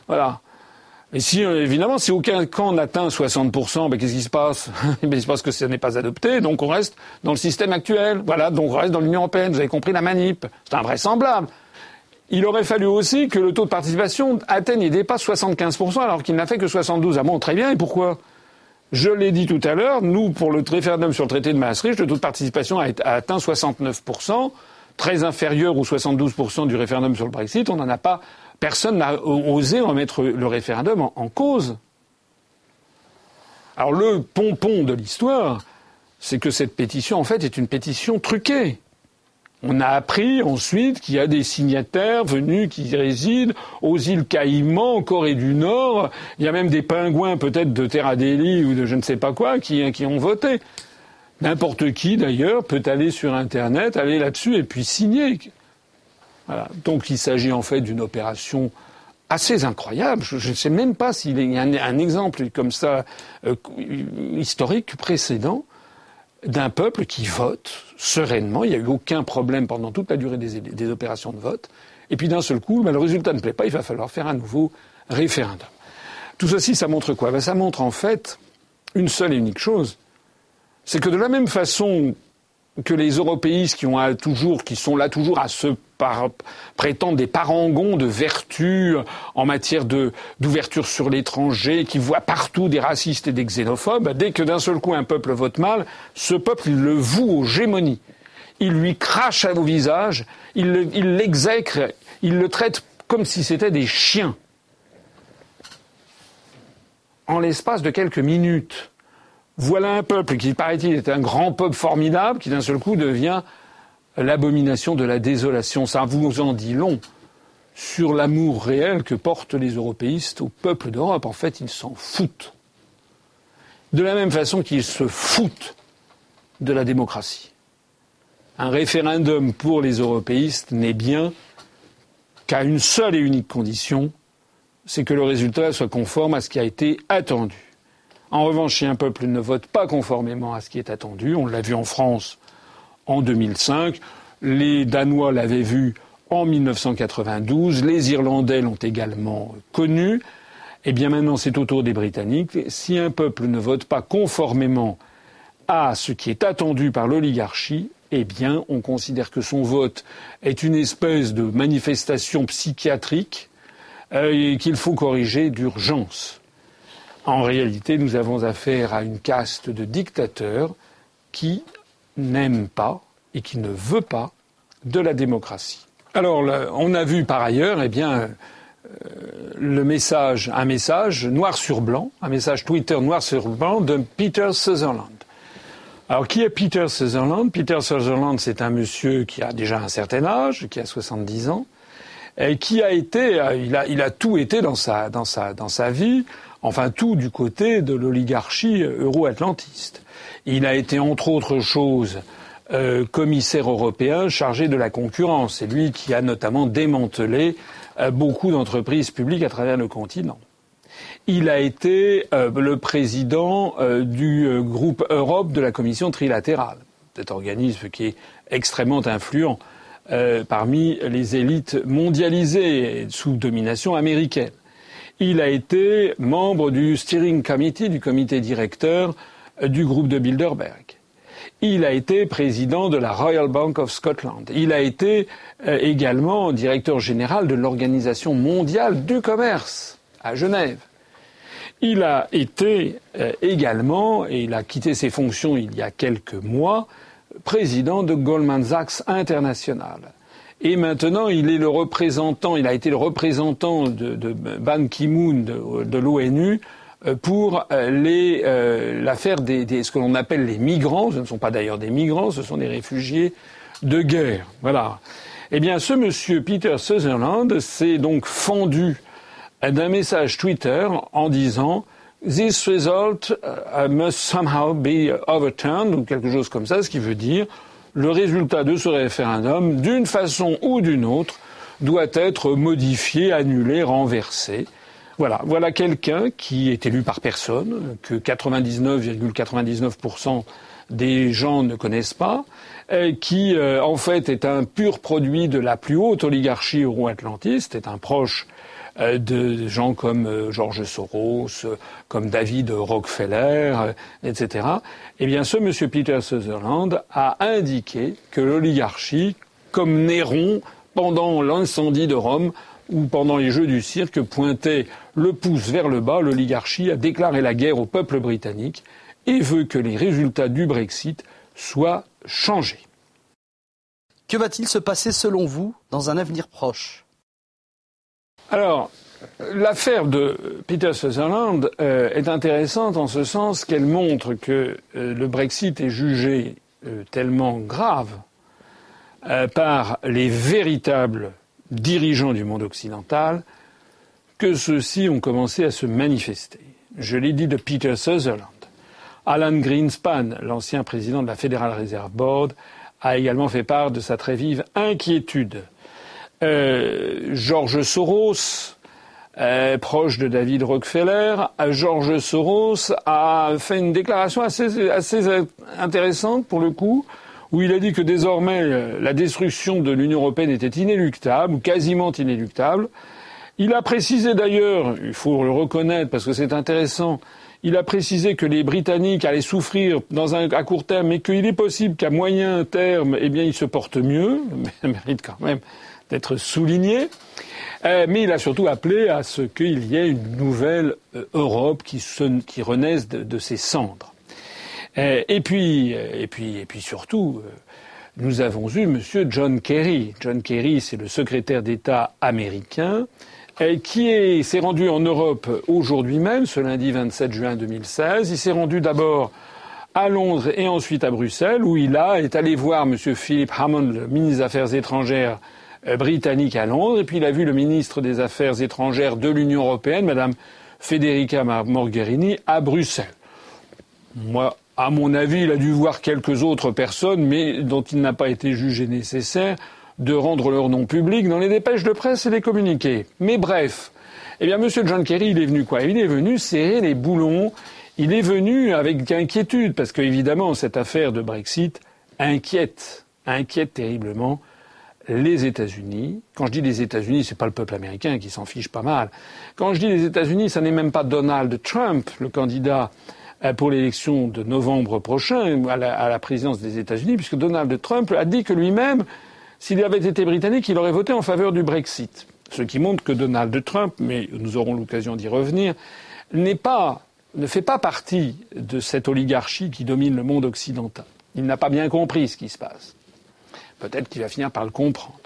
Voilà. Et si, euh, évidemment, si aucun camp n'atteint 60%, ben, qu'est-ce qui se passe? Ben, Il se passe que ce n'est pas adopté, donc on reste dans le système actuel. Voilà, donc on reste dans l'Union européenne. Vous avez compris la manip. C'est invraisemblable. Il aurait fallu aussi que le taux de participation atteigne et dépasse 75%, alors qu'il n'a fait que 72. Ah bon, très bien, et pourquoi? Je l'ai dit tout à l'heure, nous, pour le référendum sur le traité de Maastricht, le taux de participation a atteint 69%, très inférieur aux 72% du référendum sur le Brexit. On n'en a pas Personne n'a osé remettre le référendum en, cause. Alors le pompon de l'histoire, c'est que cette pétition, en fait, est une pétition truquée. On a appris ensuite qu'il y a des signataires venus qui résident aux îles Caïmans, en Corée du Nord. Il y a même des pingouins peut-être de Terra Delhi ou de je ne sais pas quoi qui, ont voté. N'importe qui d'ailleurs peut aller sur Internet, aller là-dessus et puis signer. Donc il s'agit en fait d'une opération assez incroyable. Je ne sais même pas s'il y a un, exemple comme ça euh, historique précédent d'un peuple qui vote sereinement. Il n'y a eu aucun problème pendant toute la durée des, opérations de vote. Et puis d'un seul coup, ben, le résultat ne plaît pas, il va falloir faire un nouveau référendum. Tout ceci, ça montre quoi? Ben, Ça montre en fait une seule et unique chose. C'est que de la même façon que les européistes qui, ont toujours, qui sont là toujours à se par, prétendent des parangons de vertu en matière d'ouverture sur l'étranger, qui voient partout des racistes et des xénophobes, dès que d'un seul coup un peuple vote mal, ce peuple il le voue aux gémonies. Il lui crache à vos visages, il l'exècre, il le traite comme si c'était des chiens. En l'espace de quelques minutes, voilà un peuple qui, paraît-il, est un grand peuple formidable, qui d'un seul coup devient l'abomination de la désolation. Ça vous en dit long sur l'amour réel que portent les européistes au peuple d'Europe. En fait, ils s'en foutent. De la même façon qu'ils se foutent de la démocratie. Un référendum pour les européistes n'est bien qu'à une seule et unique condition, c'est que le résultat soit conforme à ce qui a été attendu. En revanche, si un peuple ne vote pas conformément à ce qui est attendu, on l'a vu en France en 2005. Les Danois l'avaient vu en 1992. Les Irlandais l'ont également connu. Eh bien maintenant, c'est au tour des Britanniques. Si un peuple ne vote pas conformément à ce qui est attendu par l'oligarchie, eh bien, on considère que son vote est une espèce de manifestation psychiatrique euh, et qu'il faut corriger d'urgence. En réalité, nous avons affaire à une caste de dictateurs qui n'aime pas et qui ne veut pas de la démocratie. Alors, on a vu par ailleurs, eh bien, euh, le message, un message noir sur blanc, un message Twitter noir sur blanc de Peter Sutherland. Alors, qui est Peter Sutherland? Peter Sutherland, c'est un monsieur qui a déjà un certain âge, qui a 70 ans, et qui a été, euh, il a, il a tout été dans sa, dans sa, dans sa vie, enfin tout du côté de l'oligarchie euro-atlantiste. Il a été, entre autres choses, euh, commissaire européen chargé de la concurrence. C'est lui qui a notamment démantelé euh, beaucoup d'entreprises publiques à travers le continent. Il a été euh, le président du groupe Europe de la Commission trilatérale, cet organisme qui est extrêmement influent parmi les élites mondialisées sous domination américaine. Il a été membre du steering committee, du comité directeur du groupe de Bilderberg. Il a été président de la Royal Bank of Scotland. Il a été euh, également directeur général de l'Organisation mondiale du commerce. à Genève. Il a été euh, également, et il a quitté ses fonctions il y a quelques mois, président de Goldman Sachs International. Et maintenant, il est le représentant, il a été le représentant de, Ban Ki-moon de, l'ONU euh, pour euh, l'affaire des, ce que l'on appelle les migrants. Ce ne sont pas d'ailleurs des migrants, ce sont des réfugiés de guerre. Voilà. Eh bien, ce monsieur Peter Sutherland s'est donc fendu d'un message Twitter en disant This result uh, must somehow be overturned, ou quelque chose comme ça, ce qui veut dire le résultat de ce référendum, d'une façon ou d'une autre, doit être modifié, annulé, renversé. Voilà, voilà quelqu'un qui est élu par personne, que 99,99% des gens ne connaissent pas, qui euh, en fait est un pur produit de la plus haute oligarchie euro-atlantiste, est un proche de gens comme euh, George Soros, comme David Rockefeller, etc. Eh bien, ce monsieur Peter Sutherland a indiqué que l'oligarchie, comme Néron pendant l'incendie de Rome, ou pendant les Jeux du cirque pointait le pouce vers le bas, l'oligarchie a déclaré la guerre au peuple britannique et veut que les résultats du Brexit soient changés. Que va-t-il se passer selon vous dans un avenir proche? Alors, l'affaire de Peter Sutherland euh, est intéressante en ce sens qu'elle montre que euh, le Brexit est jugé euh, tellement grave par les véritables dirigeants du monde occidental que ceux-ci ont commencé à se manifester. Je l'ai dit de Peter Sutherland. Alan Greenspan, l'ancien président de la Federal Reserve Board, a également fait part de sa très vive inquiétude. Euh, George Soros, euh, proche de David Rockefeller, George Soros a fait une déclaration assez, assez intéressante pour le coup, où il a dit que désormais euh, la destruction de l'Union européenne était inéluctable, ou quasiment inéluctable. Il a précisé d'ailleurs, il faut le reconnaître parce que c'est intéressant, il a précisé que les Britanniques allaient souffrir dans un, à court terme, mais qu'il est possible qu'à moyen terme, eh bien, ils se portent mieux. Mais ça mérite quand même d'être souligné. Euh, mais il a surtout appelé à ce qu'il y ait une nouvelle euh, Europe qui, qui renaisse de, ses cendres. Euh, et puis, et puis, et puis surtout, nous avons eu M. John Kerry. John Kerry, c'est le secrétaire d'État américain qui s'est rendu en Europe aujourd'hui même, ce lundi 27 juin 2016. Il s'est rendu d'abord à Londres et ensuite à Bruxelles, où il a, est allé voir M. Philip Hammond, le ministre des Affaires étrangères britannique à Londres, et puis il a vu le ministre des Affaires étrangères de l'Union européenne, Mme Federica Mogherini, à Bruxelles. Moi, à mon avis, il a dû voir quelques autres personnes, mais dont il n'a pas été jugé nécessaire de rendre leur nom public dans les dépêches de presse et les communiqués. Mais bref, eh bien, M. John Kerry, il est venu quoi? Il est venu serrer les boulons. Il est venu avec inquiétude, parce qu'évidemment, cette affaire de Brexit inquiète, inquiète terriblement les États-Unis. Quand je dis les États-Unis, c'est pas le peuple américain qui s'en fiche pas mal. Quand je dis les États-Unis, ça n'est même pas Donald Trump, le candidat euh, pour l'élection de novembre prochain à la, à la présidence des États-Unis, puisque Donald Trump a dit que lui-même s'il avait été britannique, il aurait voté en faveur du Brexit. Ce qui montre que Donald Trump, mais nous aurons l'occasion d'y revenir, n'est pas, ne fait pas partie de cette oligarchie qui domine le monde occidental. Il n'a pas bien compris ce qui se passe. Peut-être qu'il va finir par le comprendre.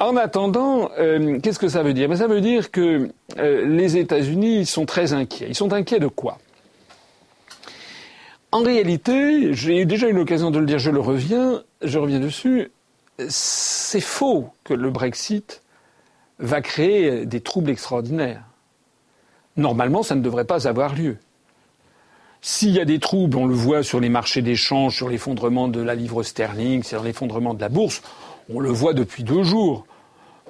En attendant, euh, qu'est-ce que ça veut dire? Ben, Ça veut dire que euh, les États-Unis sont très inquiets. Ils sont inquiets de quoi? En réalité, j'ai déjà eu l'occasion de le dire, je le reviens, je reviens dessus, c'est faux que le Brexit va créer des troubles extraordinaires. Normalement, ça ne devrait pas avoir lieu. S'il y a des troubles, on le voit sur les marchés d'échange, sur l'effondrement de la livre sterling, sur l'effondrement de la bourse, on le voit depuis deux jours.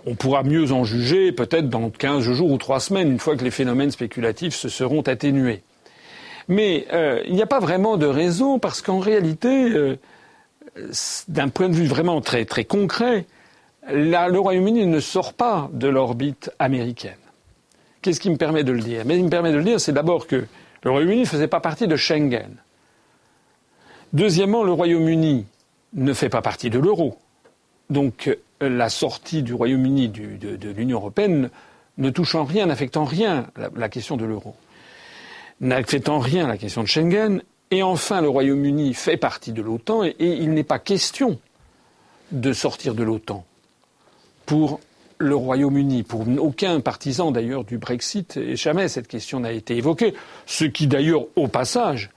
On pourra mieux en juger peut-être dans 15 jours ou trois semaines, une fois que les phénomènes spéculatifs se seront atténués. Mais euh, il n'y a pas vraiment de raison parce qu'en réalité, euh, d'un point de vue vraiment très, concret, le Royaume-Uni ne sort pas de l'orbite américaine. Qu'est-ce qui me permet de le dire? Mais me permet de le dire, c'est d'abord que le Royaume-Uni ne faisait pas partie de Schengen. Deuxièmement, le Royaume-Uni ne fait pas partie de l'euro. Donc la sortie du Royaume-Uni de, l'Union européenne ne touche en rien, n'affectant rien la, question de l'euro, n'affectant rien la question de Schengen, et enfin le Royaume-Uni fait partie de l'OTAN, et, il n'est pas question de sortir de l'OTAN pour le Royaume-Uni, pour aucun partisan d'ailleurs du Brexit, et jamais cette question n'a été évoquée, ce qui d'ailleurs, au passage,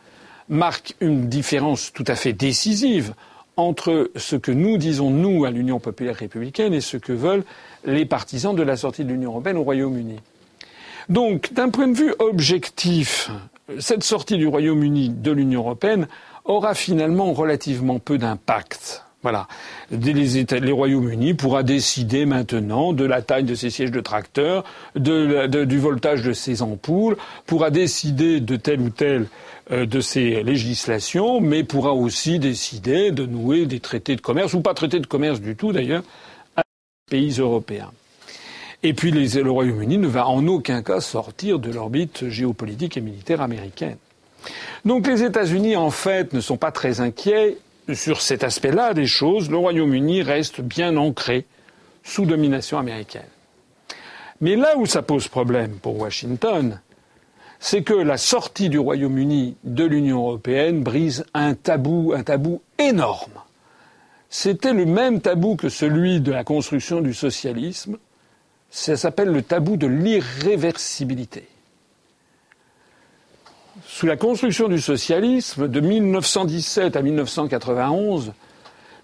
marque une différence tout à fait décisive entre ce que nous disons, nous, à l'Union populaire républicaine, et ce que veulent les partisans de la sortie de l'Union européenne au Royaume-Uni. Donc, d'un point de vue objectif, cette sortie du Royaume-Uni de l'Union européenne aura finalement relativement peu d'impact. Voilà. Les, les Royaumes-Unis pourra décider maintenant de la taille de ses sièges de tracteurs, du voltage de ses ampoules, pourra décider de telle ou telle euh, de ces législations, mais pourra aussi décider de nouer des traités de commerce, ou pas traités de commerce du tout d'ailleurs, avec les pays européens. Et puis le Royaume-Uni ne va en aucun cas sortir de l'orbite géopolitique et militaire américaine. Donc les États-Unis, en fait, ne sont pas très inquiets sur cet aspect-là des choses. Le Royaume-Uni reste bien ancré sous domination américaine. Mais là où ça pose problème pour Washington, c'est que la sortie du Royaume-Uni de l'Union européenne brise un tabou, un tabou énorme. C'était le même tabou que celui de la construction du socialisme. Ça s'appelle le tabou de l'irréversibilité. Sous la construction du socialisme, de 1917 à 1991,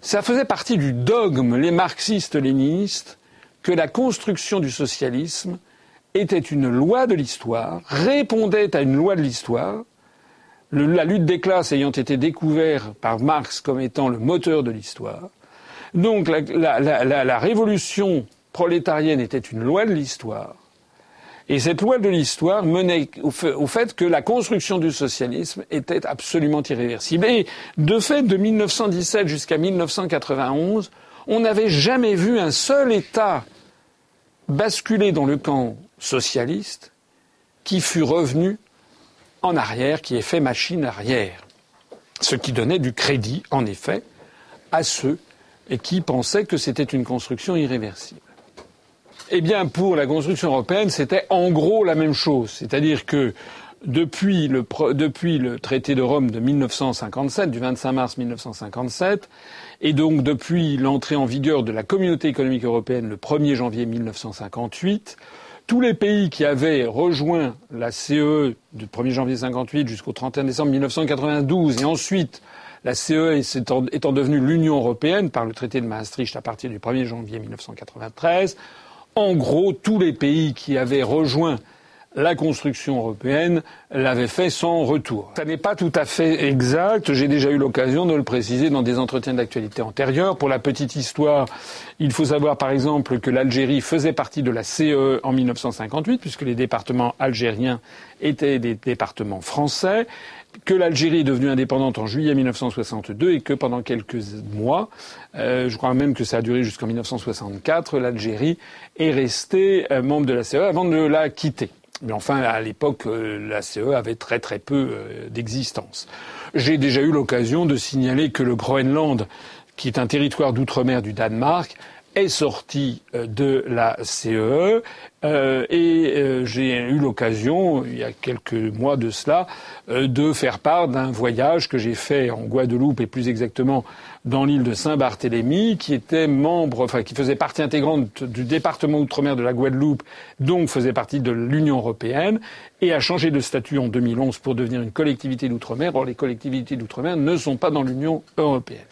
ça faisait partie du dogme, les marxistes-léninistes, que la construction du socialisme était une loi de l'histoire, répondait à une loi de l'histoire, la lutte des classes ayant été découverte par Marx comme étant le moteur de l'histoire. Donc la, la, révolution prolétarienne était une loi de l'histoire. Et cette loi de l'histoire menait au fait, que la construction du socialisme était absolument irréversible. Et de fait, de 1917 jusqu'à 1991, on n'avait jamais vu un seul État basculer dans le camp socialiste qui fut revenu en arrière, qui ait fait machine arrière. Ce qui donnait du crédit, en effet, à ceux qui pensaient que c'était une construction irréversible. Eh bien, pour la construction européenne, c'était en gros la même chose. C'est-à-dire que depuis le, traité de Rome de 1957, du 25 mars 1957, et donc depuis l'entrée en vigueur de la communauté économique européenne le 1er janvier 1958, tous les pays qui avaient rejoint la CE du 1er janvier 58 jusqu'au 31 décembre 1992 et ensuite la CE étant devenue l'Union européenne par le traité de Maastricht à partir du 1er janvier 1993, en gros, tous les pays qui avaient rejoint la construction européenne l'avait fait sans retour. Ça n'est pas tout à fait exact. J'ai déjà eu l'occasion de le préciser dans des entretiens d'actualité antérieurs. Pour la petite histoire, il faut savoir par exemple que l'Algérie faisait partie de la CE en 1958, puisque les départements algériens étaient des départements français que l'Algérie est devenue indépendante en juillet 1962 et que pendant quelques mois, euh, je crois même que ça a duré jusqu'en 1964, l'Algérie est restée euh, membre de la CE avant de la quitter. Mais enfin, à l'époque, euh, la CE avait très très peu d'existence. J'ai déjà eu l'occasion de signaler que le Groenland, qui est un territoire d'outre-mer du Danemark, est sorti euh, de la CEE euh, et euh, j'ai eu l'occasion, il y a quelques mois de cela, de faire part d'un voyage que j'ai fait en Guadeloupe et plus exactement dans l'île de Saint-Barthélemy, qui était membre, enfin qui faisait partie intégrante du département outre-mer de la Guadeloupe, donc faisait partie de l'Union européenne, et a changé de statut en 2011 pour devenir une collectivité d'outre-mer. Or, les collectivités d'outre-mer ne sont pas dans l'Union européenne.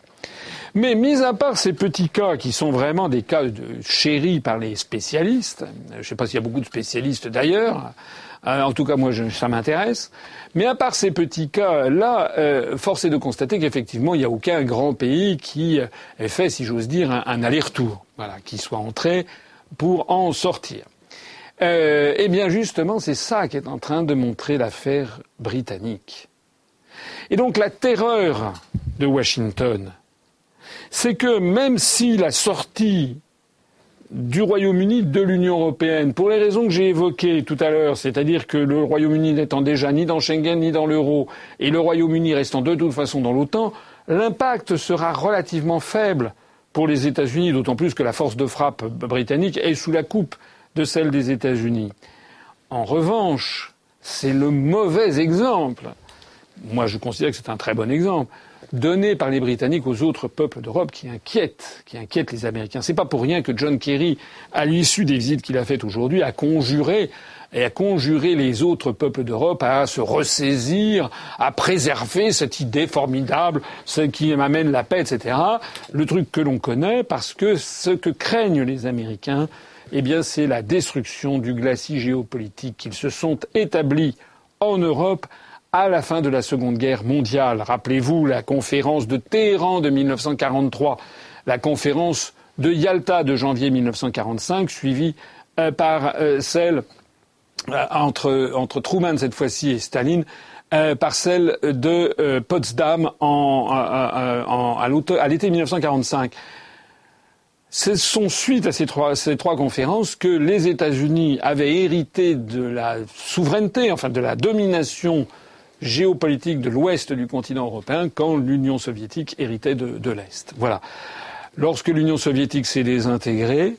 Mais mis à part ces petits cas qui sont vraiment des cas chéris par les spécialistes, je ne sais pas s'il y a beaucoup de spécialistes d'ailleurs, euh, en tout cas moi ça m'intéresse, mais à part ces petits cas-là, euh, force est de constater qu'effectivement il n'y a aucun grand pays qui ait fait, si j'ose dire, un, aller-retour, voilà, qui soit entré pour en sortir. Euh, eh bien justement, c'est ça qui est en train de montrer l'affaire britannique. Et donc la terreur de Washington, c'est que même si la sortie du Royaume-Uni de l'Union européenne, pour les raisons que j'ai évoquées tout à l'heure, c'est-à-dire que le Royaume-Uni n'étant déjà ni dans Schengen ni dans l'euro, et le Royaume-Uni restant de toute façon dans l'OTAN, l'impact sera relativement faible pour les États-Unis, d'autant plus que la force de frappe britannique est sous la coupe de celle des États-Unis. En revanche, c'est le mauvais exemple. Moi, je considère que c'est un très bon exemple donné par les Britanniques aux autres peuples d'Europe qui inquiètent, qui inquiètent les Américains. C'est pas pour rien que John Kerry, à l'issue des visites qu'il a faites aujourd'hui, a conjuré et a conjuré les autres peuples d'Europe à se ressaisir, à préserver cette idée formidable, ce qui m'amène la paix, etc. Le truc que l'on connaît parce que ce que craignent les Américains, eh bien, c'est la destruction du glacis géopolitique qu'ils se sont établis en Europe à la fin de la Seconde Guerre mondiale. Rappelez-vous la conférence de Téhéran de 1943, la conférence de Yalta de janvier 1945, suivie euh, par euh, celle euh, entre, entre, Truman cette fois-ci et Staline, par celle de Potsdam en, à l'été 1945. Ce sont suite à ces trois, ces trois conférences que les États-Unis avaient hérité de la souveraineté, enfin de la domination géopolitique de l'ouest du continent européen quand l'Union soviétique héritait de, l'Est. Voilà. Lorsque l'Union soviétique s'est désintégrée,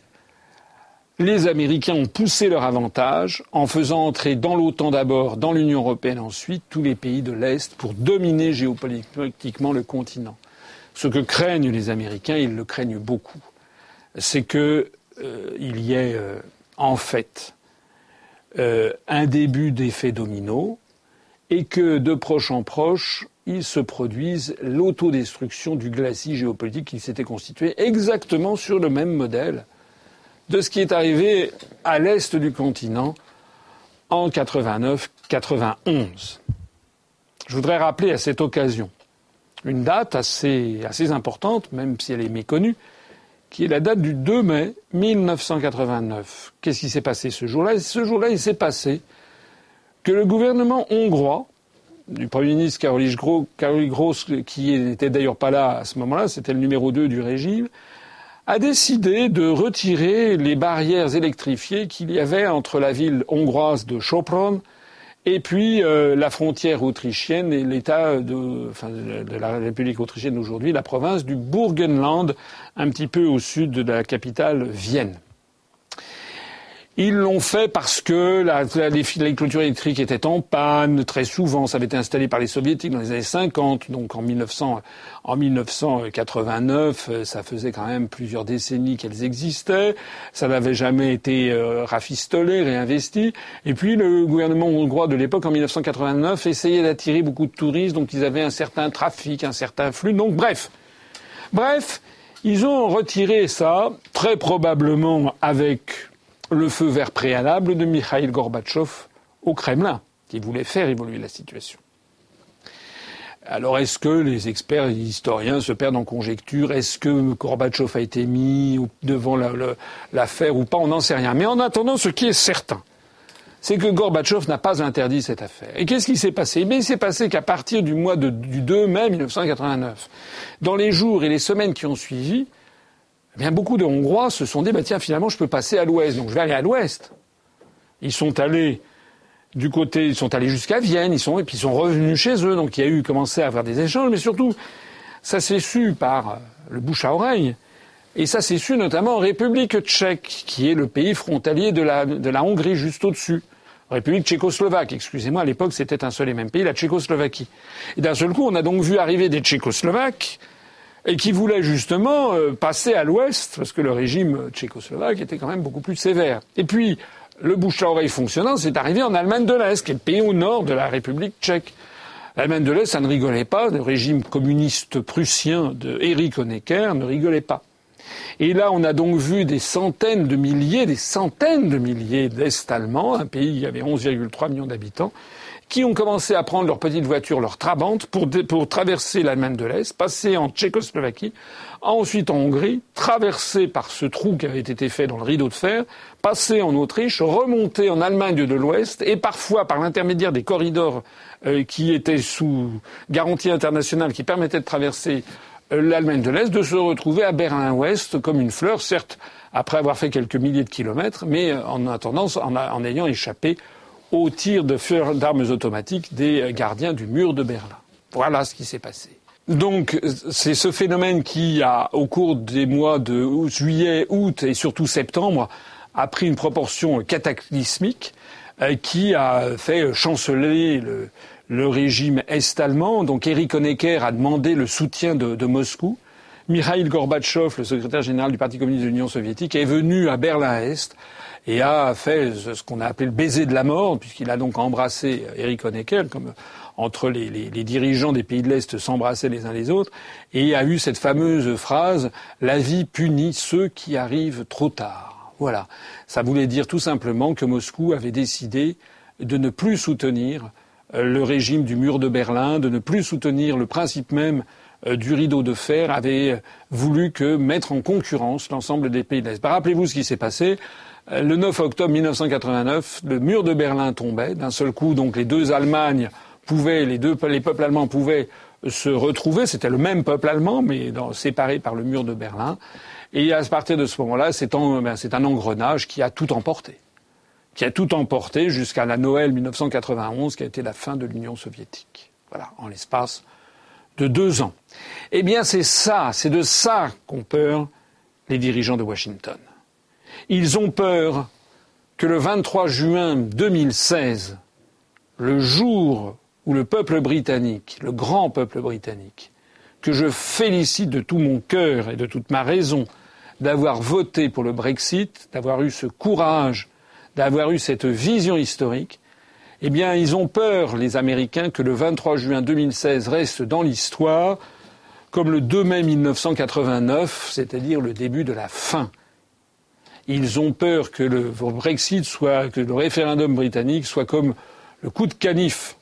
les Américains ont poussé leur avantage en faisant entrer dans l'OTAN d'abord, dans l'Union européenne ensuite, tous les pays de l'Est pour dominer géopolitiquement le continent. Ce que craignent les Américains, ils le craignent beaucoup, c'est qu'il euh, y ait euh, en fait euh, un début d'effet domino et que de proche en proche, il se produise l'autodestruction du glacis géopolitique qui s'était constitué exactement sur le même modèle de ce qui est arrivé à l'est du continent en 89-91. Je voudrais rappeler à cette occasion une date assez, assez importante, même si elle est méconnue, qui est la date du 2 mai 1989. Qu'est-ce qui s'est passé ce jour-là? Ce jour-là, il s'est passé que le gouvernement hongrois, du Premier ministre Karolic Gross, qui n'était d'ailleurs pas là à ce moment-là, c'était le numéro 2 du régime, a décidé de retirer les barrières électrifiées qu'il y avait entre la ville hongroise de Sopron et puis euh, la frontière autrichienne et l'État de, enfin, de, la République autrichienne d'aujourd'hui, la province du Burgenland, un petit peu au sud de la capitale Vienne. Ils l'ont fait parce que la, les, clôtures électriques étaient en panne très souvent. Ça avait été installé par les soviétiques dans les années 50, donc en, 1900, en 1989, euh, ça faisait quand même plusieurs décennies qu'elles existaient. Ça n'avait jamais été euh, rafistolé, réinvesti. Et puis le gouvernement hongrois de l'époque, en 1989, essayait d'attirer beaucoup de touristes, donc ils avaient un certain trafic, un certain flux. Donc bref, bref, ils ont retiré ça très probablement avec le feu vert préalable de Mikhail Gorbatchev au Kremlin, qui voulait faire évoluer la situation. Alors est-ce que les experts et les historiens se perdent en conjecture? Est-ce que Gorbatchev a été mis devant l'affaire ou pas? On n'en sait rien. Mais en attendant, ce qui est certain, c'est que Gorbatchev n'a pas interdit cette affaire. Et qu'est-ce qui s'est passé? Eh Il s'est passé qu'à partir du mois du 2 mai 1989, dans les jours et les semaines qui ont suivi, eh bien, beaucoup de Hongrois se sont dit, bah, tiens, finalement, je peux passer à l'ouest, donc je vais aller à l'ouest. Ils sont allés du côté, ils sont allés jusqu'à Vienne, ils sont, et puis ils sont revenus chez eux, donc il y a eu commencé à avoir des échanges, mais surtout, ça s'est su par le bouche à oreille, et ça s'est su notamment en République tchèque, qui est le pays frontalier de la, de la Hongrie juste au-dessus. République tchécoslovaque, excusez-moi, à l'époque c'était un seul et même pays, la Tchécoslovaquie. Et d'un seul coup, on a donc vu arriver des Tchécoslovaques et qui voulait justement euh, passer à l'ouest, parce que le régime tchécoslovaque était quand même beaucoup plus sévère. Et puis, le bouche à oreille fonctionnant, c'est arrivé en Allemagne de l'Est, qui est le pays au nord de la République tchèque. L'Allemagne de l'Est, ça ne rigolait pas. Le régime communiste prussien de Erich Honecker ne rigolait pas. Et là, on a donc vu des centaines de milliers, des centaines de milliers d'Est allemands, un pays qui avait 11,3 millions d'habitants, qui ont commencé à prendre leur petite voiture, leur trabante, pour, pour traverser l'Allemagne de l'Est, passer en Tchécoslovaquie, ensuite en Hongrie, traverser par ce trou qui avait été fait dans le rideau de fer, passer en Autriche, remonter en Allemagne de l'Ouest, et parfois par l'intermédiaire des corridors euh, qui étaient sous garantie internationale, qui permettaient de traverser euh, l'Allemagne de l'Est, de se retrouver à Berlin-Ouest comme une fleur, certes après avoir fait quelques milliers de kilomètres, mais euh, en attendant, en, en ayant échappé au tir d'armes automatiques des gardiens du mur de Berlin. Voilà ce qui s'est passé. Donc c'est ce phénomène qui a, au cours des mois de juillet, août et surtout septembre, a pris une proportion cataclysmique euh, qui a fait chanceler le, le régime est-allemand. Donc Erich Honecker a demandé le soutien de, de Moscou. Mikhail Gorbatchev, le secrétaire général du Parti communiste de l'Union soviétique, est venu à Berlin-Est et a fait ce qu'on a appelé le baiser de la mort, puisqu'il a donc embrassé Erich Honecker, comme entre les, dirigeants des pays de l'Est s'embrassaient les uns les autres, et a eu cette fameuse phrase La vie punit ceux qui arrivent trop tard. Voilà. Ça voulait dire tout simplement que Moscou avait décidé de ne plus soutenir le régime du mur de Berlin, de ne plus soutenir le principe même euh, du rideau de fer, avait voulu que mettre en concurrence l'ensemble des pays de l'Est. Bah, rappelez-vous ce qui s'est passé. Euh, le 9 octobre 1989, le mur de Berlin tombait. D'un seul coup, donc les deux Allemagnes pouvaient, les deux les peuples allemands pouvaient se retrouver. C'était le même peuple allemand, mais séparé par le mur de Berlin. Et à partir de ce moment-là, c'est un, ben, un engrenage qui a tout emporté qui a tout emporté jusqu'à la Noël 1991, qui a été la fin de l'Union soviétique. Voilà, en l'espace de deux ans. Eh bien, c'est ça, c'est de ça qu'ont peur les dirigeants de Washington. Ils ont peur que le 23 juin 2016, le jour où le peuple britannique, le grand peuple britannique, que je félicite de tout mon cœur et de toute ma raison d'avoir voté pour le Brexit, d'avoir eu ce courage, d'avoir eu cette vision historique, eh bien, ils ont peur, les Américains, que le 23 juin 2016 reste dans l'histoire comme le 2 mai 1989, c'est-à-dire le début de la fin. Ils ont peur que le Brexit soit, que le référendum britannique soit comme le coup de canif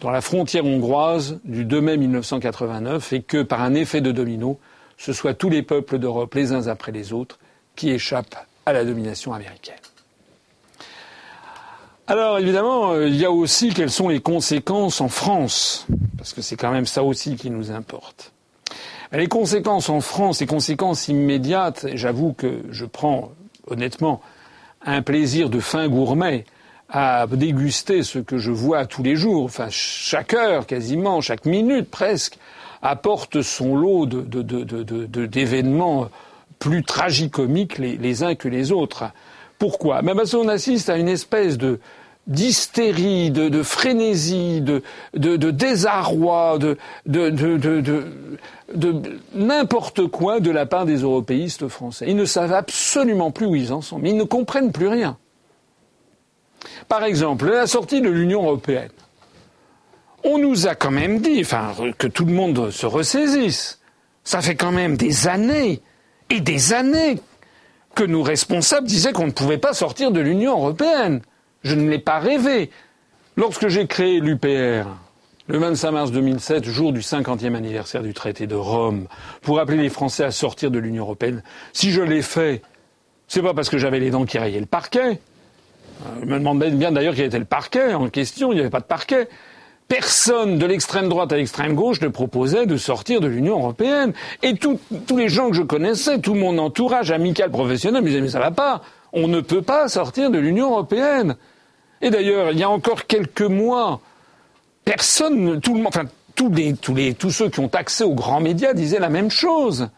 dans la frontière hongroise du 2 mai 1989 et que, par un effet de domino, ce soit tous les peuples d'Europe, les uns après les autres, qui échappent à la domination américaine. Alors évidemment, euh, il y a aussi quelles sont les conséquences en France, parce que c'est quand même ça aussi qui nous importe. Les conséquences en France, les conséquences immédiates, j'avoue que je prends honnêtement un plaisir de fin gourmet à déguster ce que je vois tous les jours, enfin chaque heure quasiment, chaque minute presque, apporte son lot d'événements plus tragicomiques les, uns que les autres. Pourquoi? Ben Parce qu'on assiste à une espèce de d'hystérie, de, frénésie, de, désarroi, de, de n'importe quoi de la part des européistes français. Ils ne savent absolument plus où ils en sont, mais ils ne comprennent plus rien. Par exemple, la sortie de l'Union européenne. On nous a quand même dit, enfin, que tout le monde se ressaisisse. Ça fait quand même des années et des années que nos responsables disaient qu'on ne pouvait pas sortir de l'Union européenne. Je ne l'ai pas rêvé. Lorsque j'ai créé l'UPR, le 25 mars 2007, jour du 50e anniversaire du traité de Rome, pour appeler les Français à sortir de l'Union européenne, si je l'ai fait, c'est pas parce que j'avais les dents qui rayaient le parquet. Je me demande bien d'ailleurs quel était le parquet en question, il n'y avait pas de parquet. Personne de l'extrême droite à l'extrême gauche ne proposait de sortir de l'Union européenne. Et tous les gens que je connaissais, tout mon entourage amical professionnel me disaient mais ça va pas, on ne peut pas sortir de l'Union européenne. Et d'ailleurs, il y a encore quelques mois, personne, tout le monde, enfin tous les, tous les, tous ceux qui ont accès aux grands médias disaient la même chose.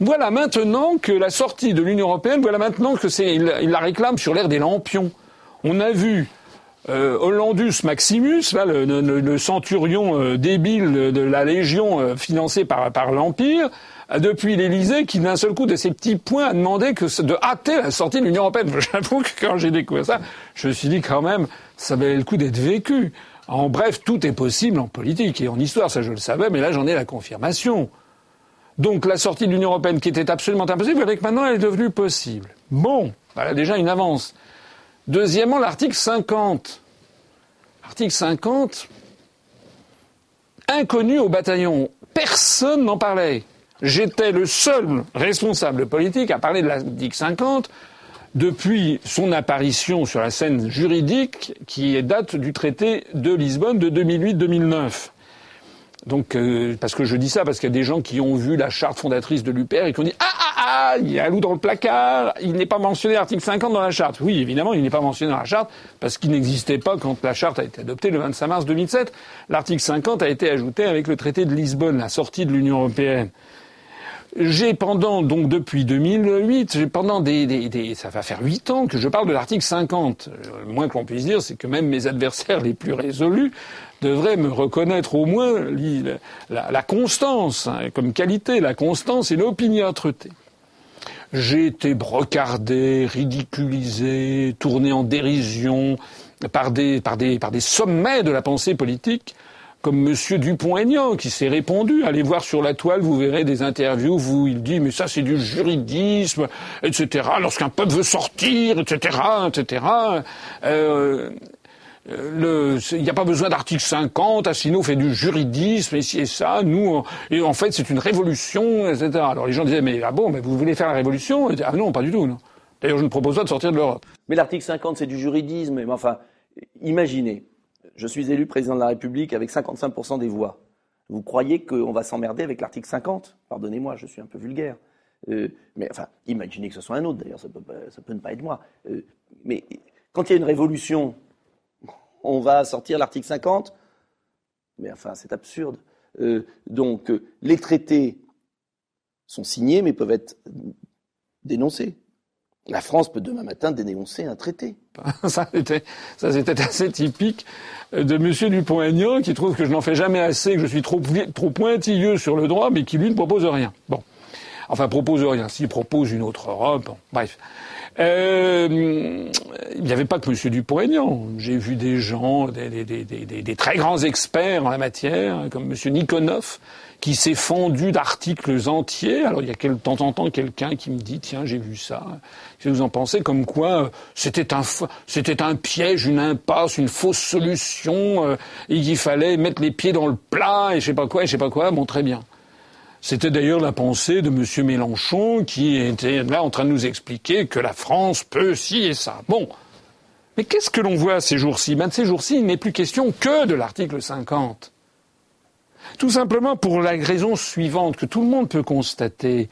Voilà maintenant que la sortie de l'Union européenne, voilà maintenant que c'est, il, la réclame sur l'ère des lampions. On a vu euh, Hollandus Maximus, là, le, le, centurion euh, débile de la Légion euh, financé par, par l'Empire, depuis l'Élysée, qui d'un seul coup de ses petits points a demandé que de hâter la sortie de l'Union européenne. J'avoue que quand j'ai découvert ça, je me suis dit quand même, ça valait le coup d'être vécu. En bref, tout est possible en politique et en histoire, ça je le savais, mais là j'en ai la confirmation. Donc la sortie de l'Union européenne qui était absolument impossible, avec maintenant elle est devenue possible. Bon, voilà déjà une avance. Deuxièmement, l'article 50. L'article 50, inconnu au bataillon. Personne n'en parlait. J'étais le seul responsable politique à parler de l'article 50 depuis son apparition sur la scène juridique qui date du traité de Lisbonne de 2008-2009. Donc, euh, parce que je dis ça, parce qu'il y a des gens qui ont vu la charte fondatrice de l'UPR et qui ont dit Ah, ah, ah, il y a un loup dans le placard, il n'est pas mentionné l'article 50 dans la charte. Oui, évidemment, il n'est pas mentionné dans la charte, parce qu'il n'existait pas quand la charte a été adoptée le 25 mars 2007. L'article 50 a été ajouté avec le traité de Lisbonne, la sortie de l'Union européenne. J'ai pendant, donc depuis 2008, j'ai pendant des, des, des, ça va faire huit ans que je parle de l'article 50. Le moins que l'on puisse dire, c'est que même mes adversaires les plus résolus devraient me reconnaître au moins la, la constance hein, comme qualité, la constance et l'opiniâtreté. J'ai été brocardé, ridiculisé, tourné en dérision par des, par des, par des sommets de la pensée politique comme M. Dupont-Aignan qui s'est répondu. Allez voir sur la toile, vous verrez des interviews où il dit mais ça c'est du juridisme, etc. Lorsqu'un peuple veut sortir, etc., etc. Euh, euh il n'y a pas besoin d'article 50, Assino fait du juridisme, et et ça, nous, et en fait, c'est une révolution, etc. Alors les gens disaient, mais ah bon, mais vous voulez faire la révolution? Ah non, pas du tout, non. D'ailleurs, je ne propose pas de sortir de l'Europe. Mais l'article 50, c'est du juridisme, mais enfin, imaginez, je suis élu président de la République avec 55% des voix. Vous croyez qu'on va s'emmerder avec l'article 50 Pardonnez-moi, je suis un peu vulgaire. Euh, mais enfin, imaginez que ce soit un autre, d'ailleurs, ça peut, ne pas être moi. Euh, mais quand il y a une révolution, on va sortir l'article 50 Mais enfin, c'est absurde. Euh, donc, les traités sont signés, mais peuvent être dénoncés. La France peut demain matin dénoncer un traité. ça, c'était, assez typique de M. Dupont-Aignan, qui trouve que je n'en fais jamais assez, que je suis trop, trop pointilleux sur le droit, mais qui, lui, ne propose rien. Bon. Enfin, propose rien. S'il propose une autre Europe, bref. Euh, il n'y avait pas que M. Dupont-Aignan. J'ai vu des gens, des, des, des, des, très grands experts en la matière, comme M. Nikonov, qui s'est fendu d'articles entiers. Alors il y a de temps en temps quelqu'un qui me dit tiens j'ai vu ça. Si vous en pensez? Comme quoi euh, c'était un c'était un piège, une impasse, une fausse solution euh, et qu'il fallait mettre les pieds dans le plat et je sais pas quoi et je sais pas quoi. Bon très bien. C'était d'ailleurs la pensée de M. Mélenchon qui était là en train de nous expliquer que la France peut ci et ça. Bon. Mais qu'est-ce que l'on voit ces jours-ci? Ben, ces jours-ci, il n'est plus question que de l'article 50. Tout simplement pour la raison suivante que tout le monde peut constater,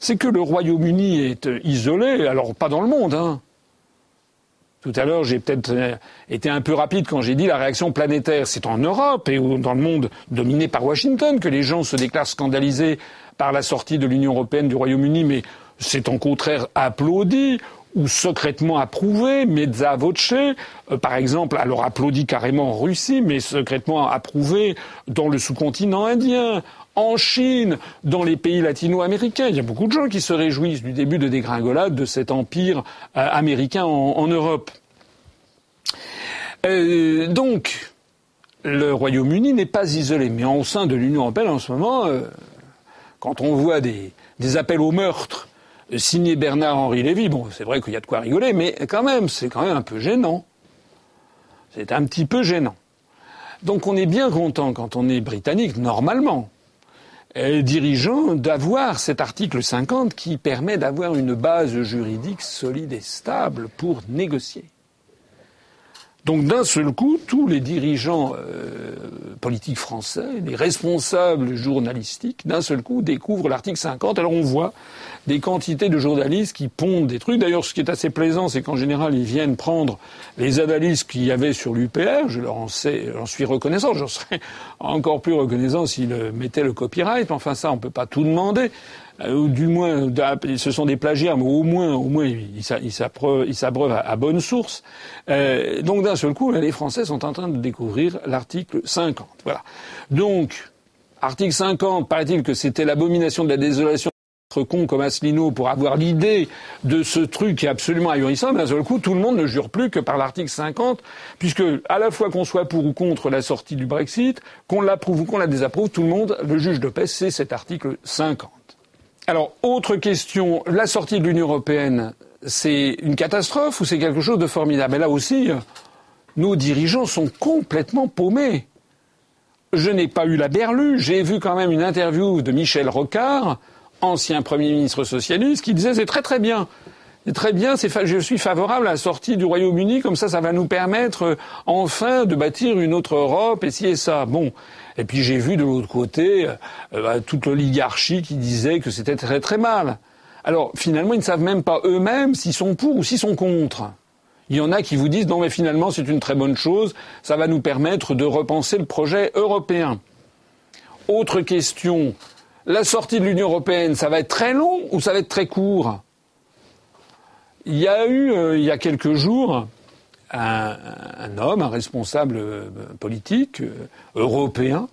c'est que le Royaume-Uni est isolé, alors pas dans le monde, hein. Tout à l'heure, j'ai peut-être euh, été un peu rapide quand j'ai dit la réaction planétaire. C'est en Europe et dans le monde dominé par Washington que les gens se déclarent scandalisés par la sortie de l'Union européenne du Royaume-Uni, mais c'est en contraire applaudi ou secrètement approuvé, mezza voce, euh, par exemple, alors applaudi carrément en Russie, mais secrètement approuvé dans le sous-continent indien, en Chine, dans les pays latino-américains. Il y a beaucoup de gens qui se réjouissent du début de dégringolade de cet empire euh, américain en, Europe. Euh, donc, le Royaume-Uni n'est pas isolé, mais au sein de l'Union européenne en ce moment, quand on voit des, appels au meurtre signé Bernard-Henri Lévy. Bon, c'est vrai qu'il y a de quoi rigoler, mais quand même, c'est quand même un peu gênant. C'est un petit peu gênant. Donc on est bien content quand on est britannique, normalement, dirigeant, d'avoir cet article 50 qui permet d'avoir une base juridique solide et stable pour négocier. Donc d'un seul coup, tous les dirigeants euh, politiques français, les responsables journalistiques, d'un seul coup découvrent l'article 50. Alors on voit des quantités de journalistes qui pondent des trucs. D'ailleurs, ce qui est assez plaisant, c'est qu'en général, ils viennent prendre les analyses qu'il y avait sur l'UPR. Je leur en, sais, j'en suis reconnaissant. J'en serais encore plus reconnaissant s'ils mettaient le copyright. Enfin, ça, on peut pas tout demander. Euh, ou du moins, ce sont des plagiats, mais au moins, au moins, ils s'abreuvent à, bonne source. Euh, donc d'un seul coup, les Français sont en train de découvrir l'article 50. Voilà. Donc, article 50, paraît-il que c'était l'abomination de la désolation con comme Asselineau pour avoir l'idée de ce truc qui est absolument ahurissant, d'un seul coup, tout le monde ne jure plus que par l'article 50, puisque à la fois qu'on soit pour ou contre la sortie du Brexit, qu'on l'approuve ou qu'on la désapprouve, tout le monde, le juge de paix, c'est cet article 50. Alors, autre question, la sortie de l'Union européenne, c'est une catastrophe ou c'est quelque chose de formidable? Mais là aussi, nos dirigeants sont complètement paumés. Je n'ai pas eu la berlue, j'ai vu quand même une interview de Michel Rocard, ancien Premier ministre socialiste, qui disait c'est très très bien. Très bien, je suis favorable à la sortie du Royaume-Uni, comme ça ça va nous permettre enfin de bâtir une autre Europe, et ci et ça. Bon, et puis j'ai vu de l'autre côté euh, bah, toute l'oligarchie qui disait que c'était très très mal. Alors finalement, ils ne savent même pas eux-mêmes s'ils sont pour ou s'ils sont contre. Il y en a qui vous disent non mais finalement c'est une très bonne chose, ça va nous permettre de repenser le projet européen. Autre question, la sortie de l'Union européenne, ça va être très long ou ça va être très court? Il y a eu, euh, il y a quelques jours, un, homme, un responsable euh, politique euh, européen,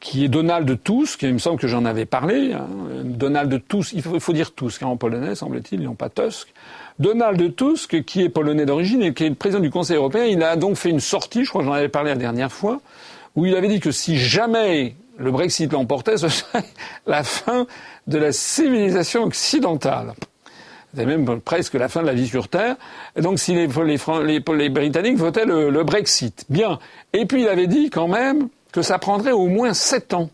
qui est Donald Tusk, il me semble que j'en avais parlé, hein, Donald Tusk, il faut, dire Tusk hein, en polonais, semble-t-il, n'ont pas Tusk. Donald Tusk, qui est polonais d'origine et qui est président du Conseil européen, il a donc fait une sortie, je crois que j'en avais parlé la dernière fois, où il avait dit que si jamais le Brexit l'emportait, ce serait la fin de la civilisation occidentale. C'est même presque la fin de la vie sur Terre. Donc, si les, Britanniques votaient le, le, Brexit. Bien. Et puis, il avait dit quand même que ça prendrait au moins sept ans.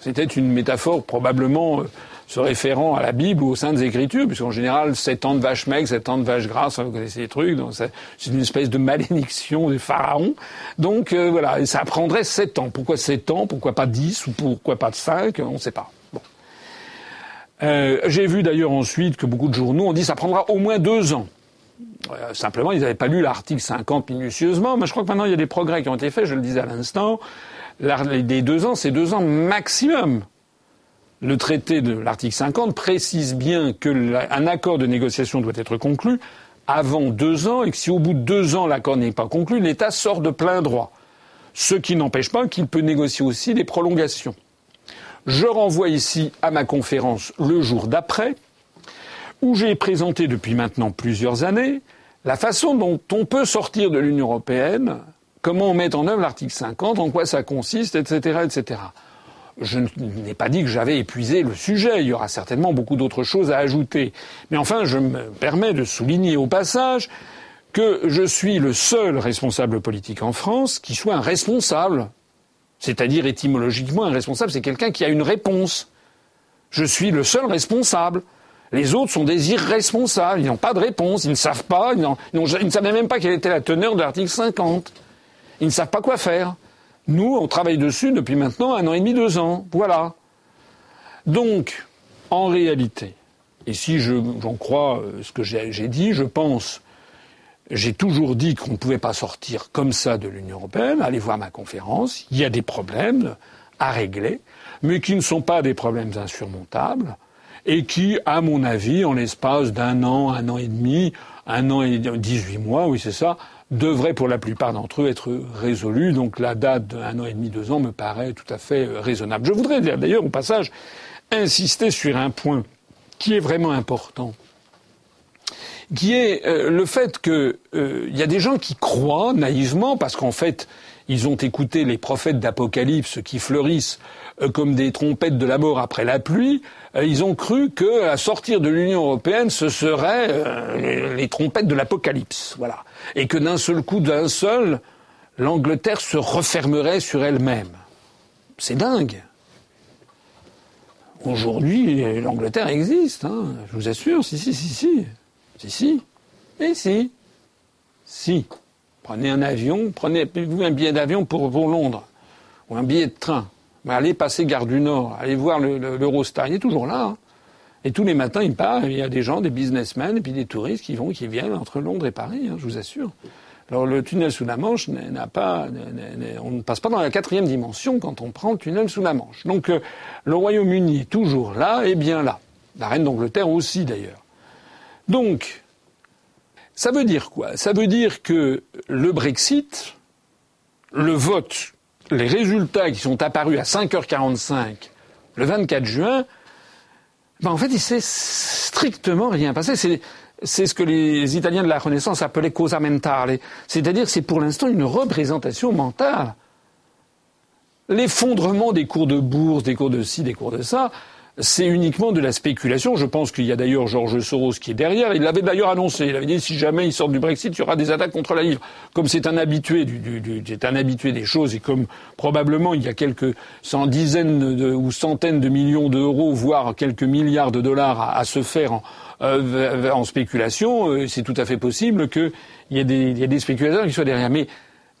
C'était une métaphore probablement euh, se référant à la Bible ou aux Saintes Écritures, puisqu'en général, sept ans de vache maigre, sept ans de vache grasse, vous connaissez les trucs, donc c'est une espèce de malédiction des pharaons. Donc euh, voilà, et ça prendrait sept ans. Pourquoi sept ans? Pourquoi pas dix Ou pourquoi pas cinq? On ne sait pas. Euh, J'ai vu d'ailleurs ensuite que beaucoup de journaux ont dit ça prendra au moins deux ans. Euh, simplement, ils n'avaient pas lu l'article 50 minutieusement, mais je crois que maintenant il y a des progrès qui ont été faits, je le disais à l'instant. Les deux ans, c'est deux ans maximum le traité de l'article 50 précise bien qu'un accord de négociation doit être conclu avant deux ans et que si au bout de deux ans l'accord n'est pas conclu, l'État sort de plein droit. Ce qui n'empêche pas qu'il peut négocier aussi des prolongations. Je renvoie ici à ma conférence le jour d'après, où j'ai présenté depuis maintenant plusieurs années la façon dont on peut sortir de l'Union européenne, comment on met en œuvre l'article 50, en quoi ça consiste, etc., etc je n'ai pas dit que j'avais épuisé le sujet. Il y aura certainement beaucoup d'autres choses à ajouter. Mais enfin, je me permets de souligner au passage que je suis le seul responsable politique en France qui soit un responsable. C'est-à-dire étymologiquement un responsable, c'est quelqu'un qui a une réponse. Je suis le seul responsable. Les autres sont des irresponsables. Ils n'ont pas de réponse. Ils ne savent pas. Ils, ils ne savaient même pas quelle était la teneur de l'article 50. Ils ne savent pas quoi faire. Nous, on travaille dessus depuis maintenant un an et demi, deux ans. Voilà. Donc, en réalité, et si j'en crois euh, ce que j'ai dit, je pense, j'ai toujours dit qu'on ne pouvait pas sortir comme ça de l'Union européenne. Allez voir ma conférence. Il y a des problèmes à régler, mais qui ne sont pas des problèmes insurmontables et qui, à mon avis, en l'espace d'un an, un an et demi, un an et dix-huit mois, oui c'est ça, devrait pour la plupart d'entre eux être résolu. Donc la date d'un an et demi, deux ans me paraît tout à fait euh, raisonnable. Je voudrais d'ailleurs au passage insister sur un point qui est vraiment important, qui est euh, le fait qu'il euh, y a des gens qui croient naïvement, parce qu'en fait ils ont écouté les prophètes d'Apocalypse qui fleurissent comme des trompettes de la mort après la pluie, ils ont cru que à sortir de l'Union européenne, ce serait les trompettes de l'Apocalypse. Voilà et que d'un seul coup, d'un seul, l'Angleterre se refermerait sur elle-même. C'est dingue. Aujourd'hui, l'Angleterre existe, hein, je vous assure, si, si, si, si. Si, si. Et si. Si. Prenez un avion, prenez-vous un billet d'avion pour, Londres, ou un billet de train. Mais allez passer Gare du Nord, allez voir l'Eurostar, il est toujours là. Hein. Et tous les matins, il part, il y a des gens, des businessmen, et puis des touristes qui vont, qui viennent entre Londres et Paris, hein, je vous assure. Alors le tunnel sous la Manche n'a pas, on ne passe pas dans la quatrième dimension quand on prend le tunnel sous la Manche. Donc euh, le Royaume-Uni est toujours là et bien là. La reine d'Angleterre aussi d'ailleurs. Donc, ça veut dire quoi? Ça veut dire que le Brexit, le vote, les résultats qui sont apparus à 5h45 le 24 juin, ben, en fait, il s'est strictement rien passé. C'est, ce que les Italiens de la Renaissance appelaient cosa mentale. C'est-à-dire c'est pour l'instant une représentation mentale. L'effondrement des cours de bourse, des cours de ci, des cours de ça, c'est uniquement de la spéculation. Je pense qu'il y a d'ailleurs Georges Soros qui est derrière. Il l'avait d'ailleurs annoncé. Il avait dit si jamais il sort du Brexit, il y aura des attaques contre la livre. Comme c'est un habitué du, c'est un habitué des choses et comme probablement il y a quelques cent dizaines de, ou centaines de millions d'euros, voire quelques milliards de dollars à, se faire en, euh, en spéculation, euh, c'est tout à fait possible qu'il y, ait des, des spéculateurs qui soient derrière. Mais,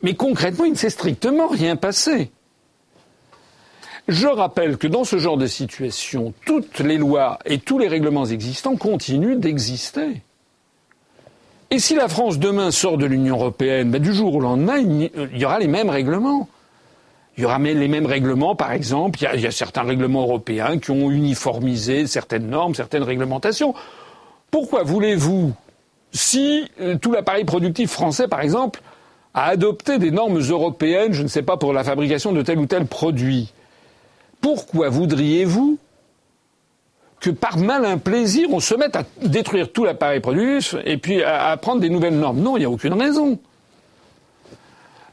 mais concrètement, il ne s'est strictement rien passé. Je rappelle que dans ce genre de situation, toutes les lois et tous les règlements existants continuent d'exister. Et si la France demain sort de l'Union européenne, ben, du jour au lendemain, il y aura les mêmes règlements. Il y aura les mêmes règlements, par exemple. Il y, a, il y a certains règlements européens qui ont uniformisé certaines normes, certaines réglementations. Pourquoi voulez-vous, si euh, tout l'appareil productif français, par exemple, a adopté des normes européennes, je ne sais pas, pour la fabrication de tel ou tel produit, pourquoi voudriez-vous que par malin plaisir, on se mette à détruire tout l'appareil productif et puis à, à prendre des nouvelles normes? Non, il n'y a aucune raison.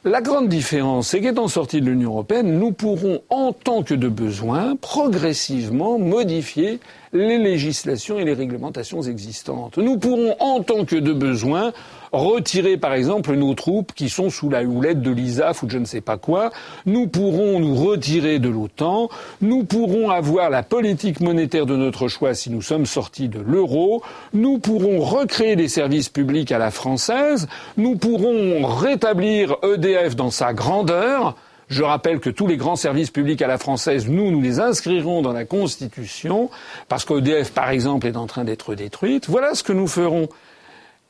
La grande différence, c'est qu'étant sortis de l'Union européenne, nous pourrons, en tant que de besoin, progressivement modifier les législations et les réglementations existantes. Nous pourrons, en tant que de besoin, retirer par exemple nos troupes qui sont sous la houlette de l'ISAF ou de je ne sais pas quoi, nous pourrons nous retirer de l'OTAN, nous pourrons avoir la politique monétaire de notre choix si nous sommes sortis de l'euro, nous pourrons recréer des services publics à la française, nous pourrons rétablir EDF dans sa grandeur, je rappelle que tous les grands services publics à la française, nous, nous les inscrirons dans la Constitution, parce qu'EDF, par exemple, est en train d'être détruite. Voilà ce que nous ferons.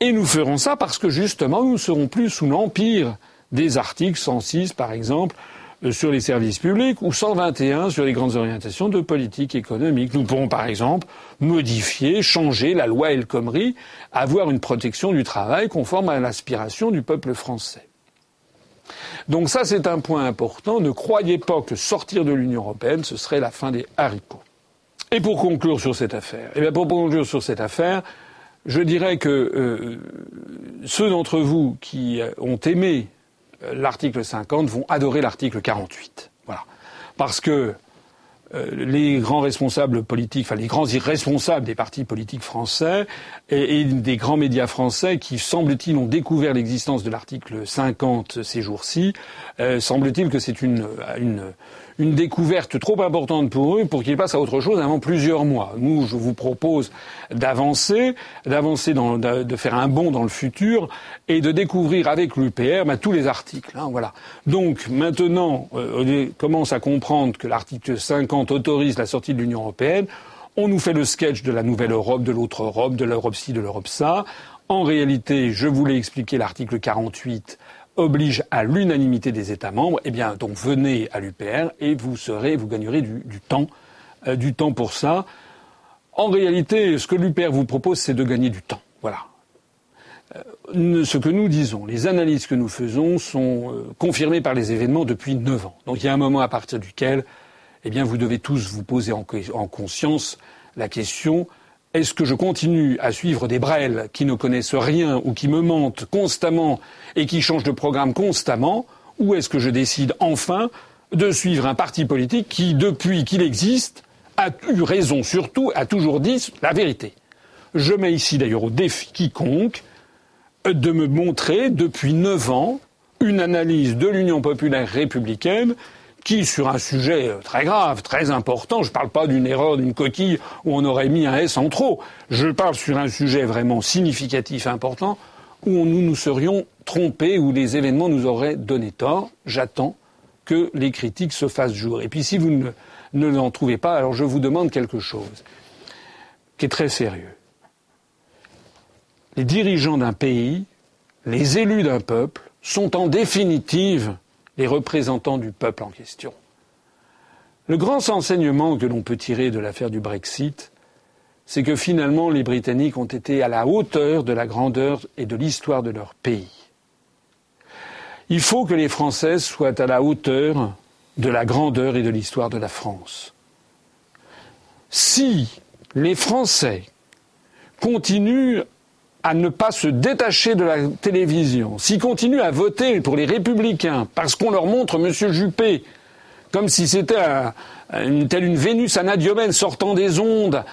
Et nous ferons ça parce que justement, nous ne serons plus sous l'empire des articles 106, par exemple, euh, sur les services publics ou 121 sur les grandes orientations de politique économique. Nous pourrons, par exemple, modifier, changer la loi El Khomri, avoir une protection du travail conforme à l'aspiration du peuple français. Donc ça, c'est un point important. Ne croyez pas que sortir de l'Union européenne, ce serait la fin des haricots. Et pour conclure sur cette affaire, eh bien pour conclure sur cette affaire, je dirais que euh, ceux d'entre vous qui euh, ont aimé euh, l'article 50 vont adorer l'article 48. Voilà. Parce que les grands responsables politiques, enfin les grands irresponsables des partis politiques français et, des grands médias français qui, semble-t-il, ont découvert l'existence de l'article 50 ces jours-ci, euh, semble-t-il que c'est une, une découverte trop importante pour eux pour qu'ils passent à autre chose avant plusieurs mois. Nous, je vous propose d'avancer, d'avancer, de, de faire un bond dans le futur et de découvrir avec l'UPR bah, tous les articles. Hein, voilà. Donc maintenant, euh, on commence à comprendre que l'article 50 autorise la sortie de l'Union européenne. On nous fait le sketch de la nouvelle Europe, de l'autre Europe, de l'Europe-ci, de l'Europe-ça. En réalité, je voulais expliquer l'article 48 oblige à l'unanimité des États membres, eh bien, donc venez à l'UPR et vous serez, vous gagnerez du, temps, euh, du temps pour ça. En réalité, ce que l'UPR vous propose, c'est de gagner du temps. Voilà. Euh, ce que nous disons, les analyses que nous faisons sont euh, confirmées par les événements depuis neuf ans. Donc il y a un moment à partir duquel, eh bien, vous devez tous vous poser en conscience la question est-ce que je continue à suivre des brels qui ne connaissent rien ou qui me mentent constamment et qui changent de programme constamment Ou est-ce que je décide enfin de suivre un parti politique qui, depuis qu'il existe, a eu raison surtout, a toujours dit la vérité? Je mets ici d'ailleurs au défi quiconque de me montrer depuis neuf ans une analyse de l'Union populaire républicaine sur un sujet euh, très grave, très important, je ne parle pas d'une erreur d'une coquille où on aurait mis un S en trop, je parle sur un sujet vraiment significatif, important, où nous nous serions trompés, où les événements nous auraient donné tort. J'attends que les critiques se fassent jour. Et puis si vous ne, ne l'en trouvez pas, alors je vous demande quelque chose qui est très sérieux. Les dirigeants d'un pays, les élus d'un peuple, sont en définitive les représentants du peuple en question. Le grand enseignement que l'on peut tirer de l'affaire du Brexit, c'est que finalement les Britanniques ont été à la hauteur de la grandeur et de l'histoire de leur pays. Il faut que les Français soient à la hauteur de la grandeur et de l'histoire de la France. Si les Français continuent à ne pas se détacher de la télévision, s'ils continuent à voter pour les républicains parce qu'on leur montre M. Juppé comme si c'était une, telle une Vénus anadiomène sortant des ondes,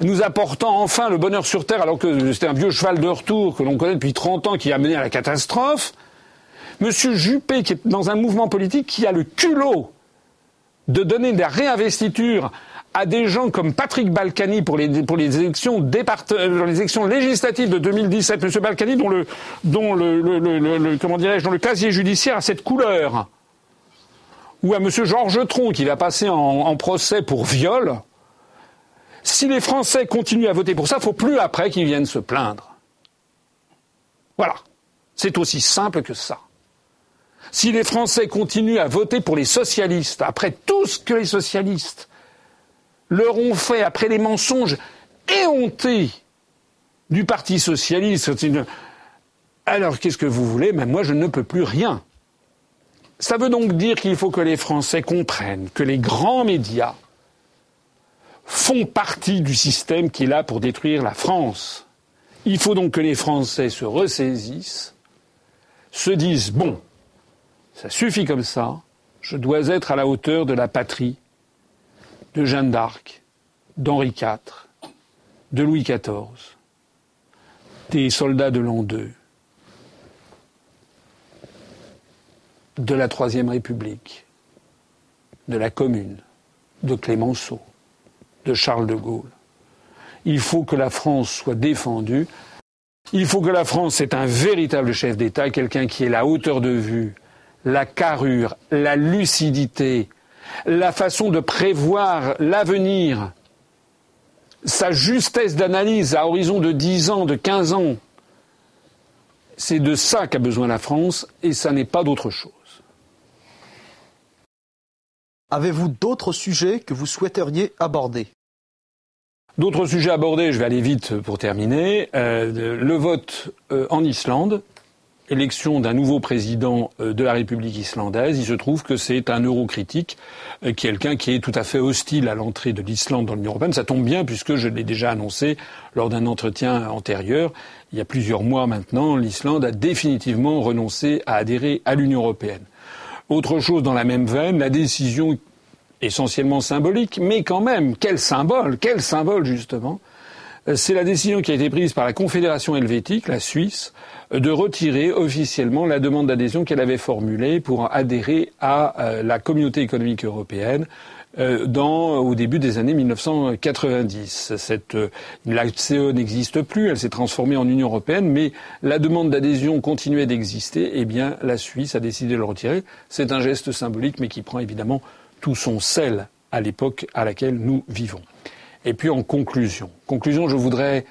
nous apportant enfin le bonheur sur Terre alors que c'était un vieux cheval de retour que l'on connaît depuis 30 ans qui a mené à la catastrophe, M. Juppé qui est dans un mouvement politique qui a le culot de donner des réinvestitures à des gens comme Patrick Balkany pour les, pour les élections euh, législatives de 2017, Monsieur Balkany dont le, dont le, comment dirais-je, dont le casier judiciaire a cette couleur, ou à Monsieur Georges Tron qui va passer en, en procès pour viol. Si les Français continuent à voter pour ça, faut plus après qu'ils viennent se plaindre. Voilà. C'est aussi simple que ça. si les Français continuent à voter pour les socialistes, après tout ce que les socialistes leur ont fait, après les mensonges éhontés du Parti socialiste, alors qu'est-ce que vous voulez? Mais moi, je ne peux plus rien. Ça veut donc dire qu'il faut que les Français comprennent que les grands médias font partie du système qui est là pour détruire la France. Il faut donc que les Français se ressaisissent, se disent bon, ça suffit comme ça, je dois être à la hauteur de la patrie, de Jeanne d'Arc, d'Henri IV, de Louis XIV, des soldats de l'an II, de la Troisième République, de la Commune, de Clémenceau, de Charles de Gaulle. Il faut que la France soit défendue. Il faut que la France ait un véritable chef d'État, quelqu'un qui ait la hauteur de vue, la carrure, la lucidité, la façon de prévoir l'avenir, sa justesse d'analyse à horizon de 10 ans, de 15 ans. C'est de ça qu'a besoin la France et ça n'est pas d'autre chose. Avez-vous d'autres sujets que vous souhaiteriez aborder? D'autres sujets abordés, je vais aller vite pour terminer. Euh, le vote euh, en Islande, élection d'un nouveau président euh, de la République islandaise. Il se trouve que c'est un eurocritique, quelqu'un qui est tout à fait hostile à l'entrée de l'Islande dans l'Union européenne. Ça tombe bien puisque je l'ai déjà annoncé lors d'un entretien antérieur. Il y a plusieurs mois maintenant, l'Islande a définitivement renoncé à adhérer à l'Union européenne. Autre chose dans la même veine, la décision essentiellement symbolique, mais quand même, quel symbole, quel symbole justement, euh, c'est la décision qui a été prise par la Confédération helvétique, la Suisse, de retirer officiellement la demande d'adhésion qu'elle avait formulée pour adhérer à euh, la communauté économique européenne euh, au début des années 1990. Cette, euh, la CE n'existe plus, elle s'est transformée en Union européenne, mais la demande d'adhésion continuait d'exister. Eh bien, la Suisse a décidé de le retirer. C'est un geste symbolique, mais qui prend évidemment tout son sel à l'époque à laquelle nous vivons. Et puis, en conclusion, conclusion, je voudrais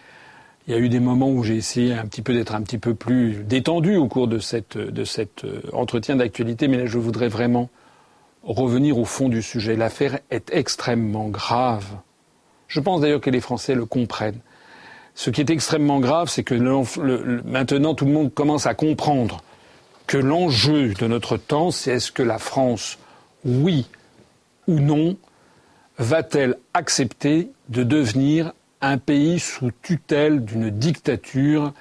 il y a eu des moments où j'ai essayé un petit peu d'être un petit peu plus détendu au cours de, cette, de cet euh, entretien d'actualité, mais là je voudrais vraiment revenir au fond du sujet. L'affaire est extrêmement grave. Je pense d'ailleurs que les Français le comprennent. Ce qui est extrêmement grave, c'est que maintenant tout le monde commence à comprendre que l'enjeu de notre temps, c'est est-ce que la France, oui ou non, va-t-elle accepter de devenir un pays sous tutelle d'une dictature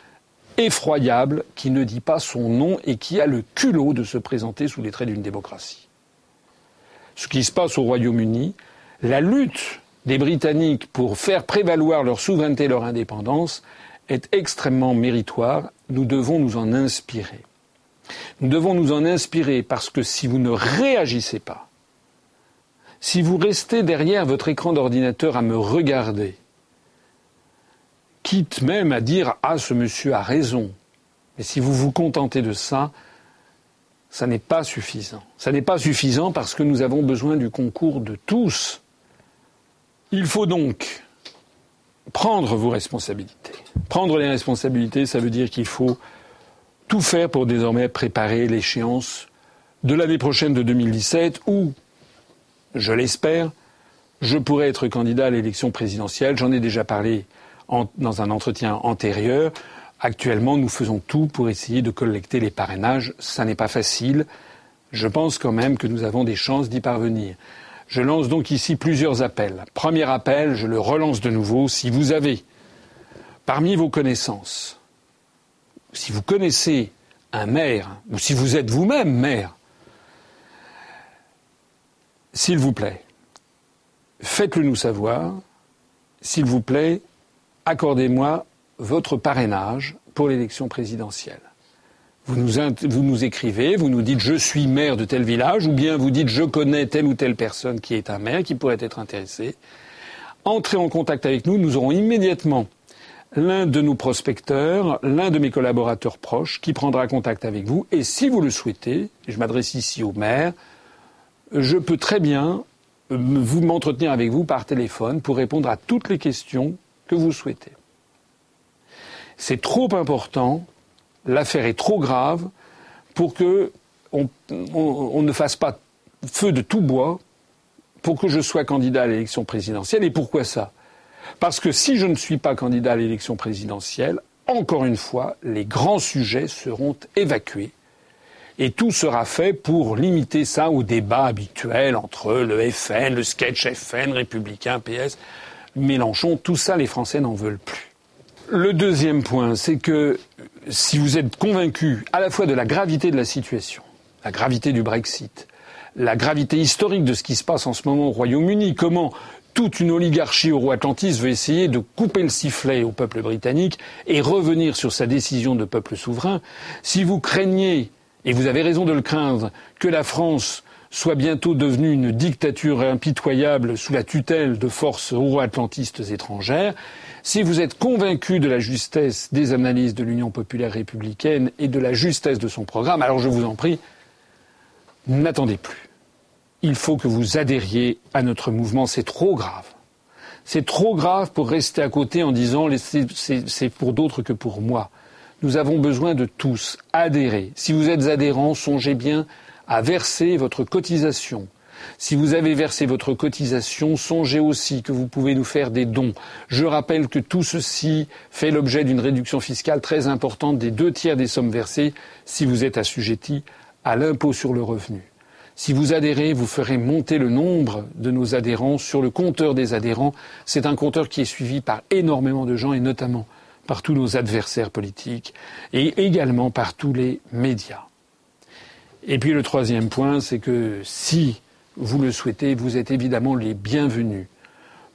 effroyable qui ne dit pas son nom et qui a le culot de se présenter sous les traits d'une démocratie? Ce qui se passe au Royaume-Uni, la lutte des Britanniques pour faire prévaloir leur souveraineté et leur indépendance est extrêmement méritoire. Nous devons nous en inspirer. Nous devons nous en inspirer parce que si vous ne réagissez pas, si vous restez derrière votre écran d'ordinateur à me regarder, quitte même à dire Ah, ce monsieur a raison, mais si vous vous contentez de ça, ça n'est pas suffisant. Ça n'est pas suffisant parce que nous avons besoin du concours de tous. Il faut donc prendre vos responsabilités. Prendre les responsabilités, ça veut dire qu'il faut tout faire pour désormais préparer l'échéance de l'année prochaine de 2017 où, je l'espère, je pourrai être candidat à l'élection présidentielle. J'en ai déjà parlé dans un entretien antérieur. Actuellement, nous faisons tout pour essayer de collecter les parrainages. Ça n'est pas facile. Je pense quand même que nous avons des chances d'y parvenir. Je lance donc ici plusieurs appels. Premier appel, je le relance de nouveau. Si vous avez, parmi vos connaissances, si vous connaissez un maire, ou si vous êtes vous-même maire, s'il vous plaît, faites-le nous savoir. S'il vous plaît, accordez-moi votre parrainage pour l'élection présidentielle. Vous nous, écrivez, vous nous dites je suis maire de tel village, ou bien vous dites je connais telle ou telle personne qui est un maire, qui pourrait être intéressée. Entrez en contact avec nous, nous aurons immédiatement l'un de nos prospecteurs, l'un de mes collaborateurs proches qui prendra contact avec vous. Et si vous le souhaitez, je m'adresse ici au maire, je peux très bien euh, m'entretenir avec vous par téléphone pour répondre à toutes les questions que vous souhaitez. C'est trop important, l'affaire est trop grave pour que on, ne fasse pas feu de tout bois pour que je sois candidat à l'élection présidentielle. Et pourquoi ça? Parce que si je ne suis pas candidat à l'élection présidentielle, encore une fois, les grands sujets seront évacués. Et tout sera fait pour limiter ça au débat habituel entre le FN, le sketch FN, républicain, PS, Mélenchon. Tout ça, les Français n'en veulent plus. Le deuxième point, c'est que si vous êtes convaincu à la fois de la gravité de la situation, la gravité du Brexit, la gravité historique de ce qui se passe en ce moment au Royaume-Uni, comment toute une oligarchie euro-atlantiste veut essayer de couper le sifflet au peuple britannique et revenir sur sa décision de peuple souverain, si vous craignez, et vous avez raison de le craindre, que la France soit bientôt devenue une dictature impitoyable sous la tutelle de forces euro-atlantistes étrangères, si vous êtes convaincu de la justesse des analyses de l'Union populaire républicaine et de la justesse de son programme, alors je vous en prie, n'attendez plus. Il faut que vous adhériez à notre mouvement, c'est trop grave. C'est trop grave pour rester à côté en disant c'est pour d'autres que pour moi. Nous avons besoin de tous adhérer. Si vous êtes adhérents, songez bien à verser votre cotisation. Si vous avez versé votre cotisation, songez aussi que vous pouvez nous faire des dons. Je rappelle que tout ceci fait l'objet d'une réduction fiscale très importante des deux tiers des sommes versées si vous êtes assujetti à l'impôt sur le revenu. Si vous adhérez, vous ferez monter le nombre de nos adhérents sur le compteur des adhérents. C'est un compteur qui est suivi par énormément de gens et notamment par tous nos adversaires politiques et également par tous les médias. Et puis le troisième point, c'est que si vous le souhaitez, vous êtes évidemment les bienvenus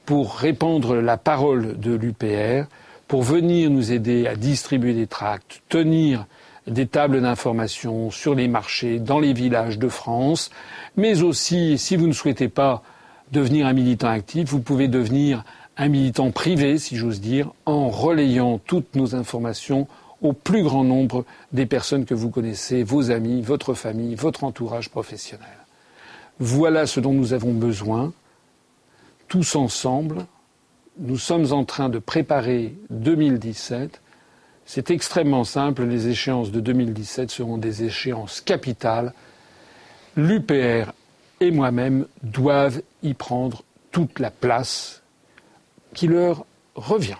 pour répandre la parole de l'UPR, pour venir nous aider à distribuer des tracts, tenir des tables d'information sur les marchés, dans les villages de France, mais aussi, si vous ne souhaitez pas devenir un militant actif, vous pouvez devenir un militant privé, si j'ose dire, en relayant toutes nos informations au plus grand nombre des personnes que vous connaissez, vos amis, votre famille, votre entourage professionnel. Voilà ce dont nous avons besoin. Tous ensemble, nous sommes en train de préparer 2017. C'est extrêmement simple, les échéances de 2017 seront des échéances capitales. L'UPR et moi-même doivent y prendre toute la place qui leur revient.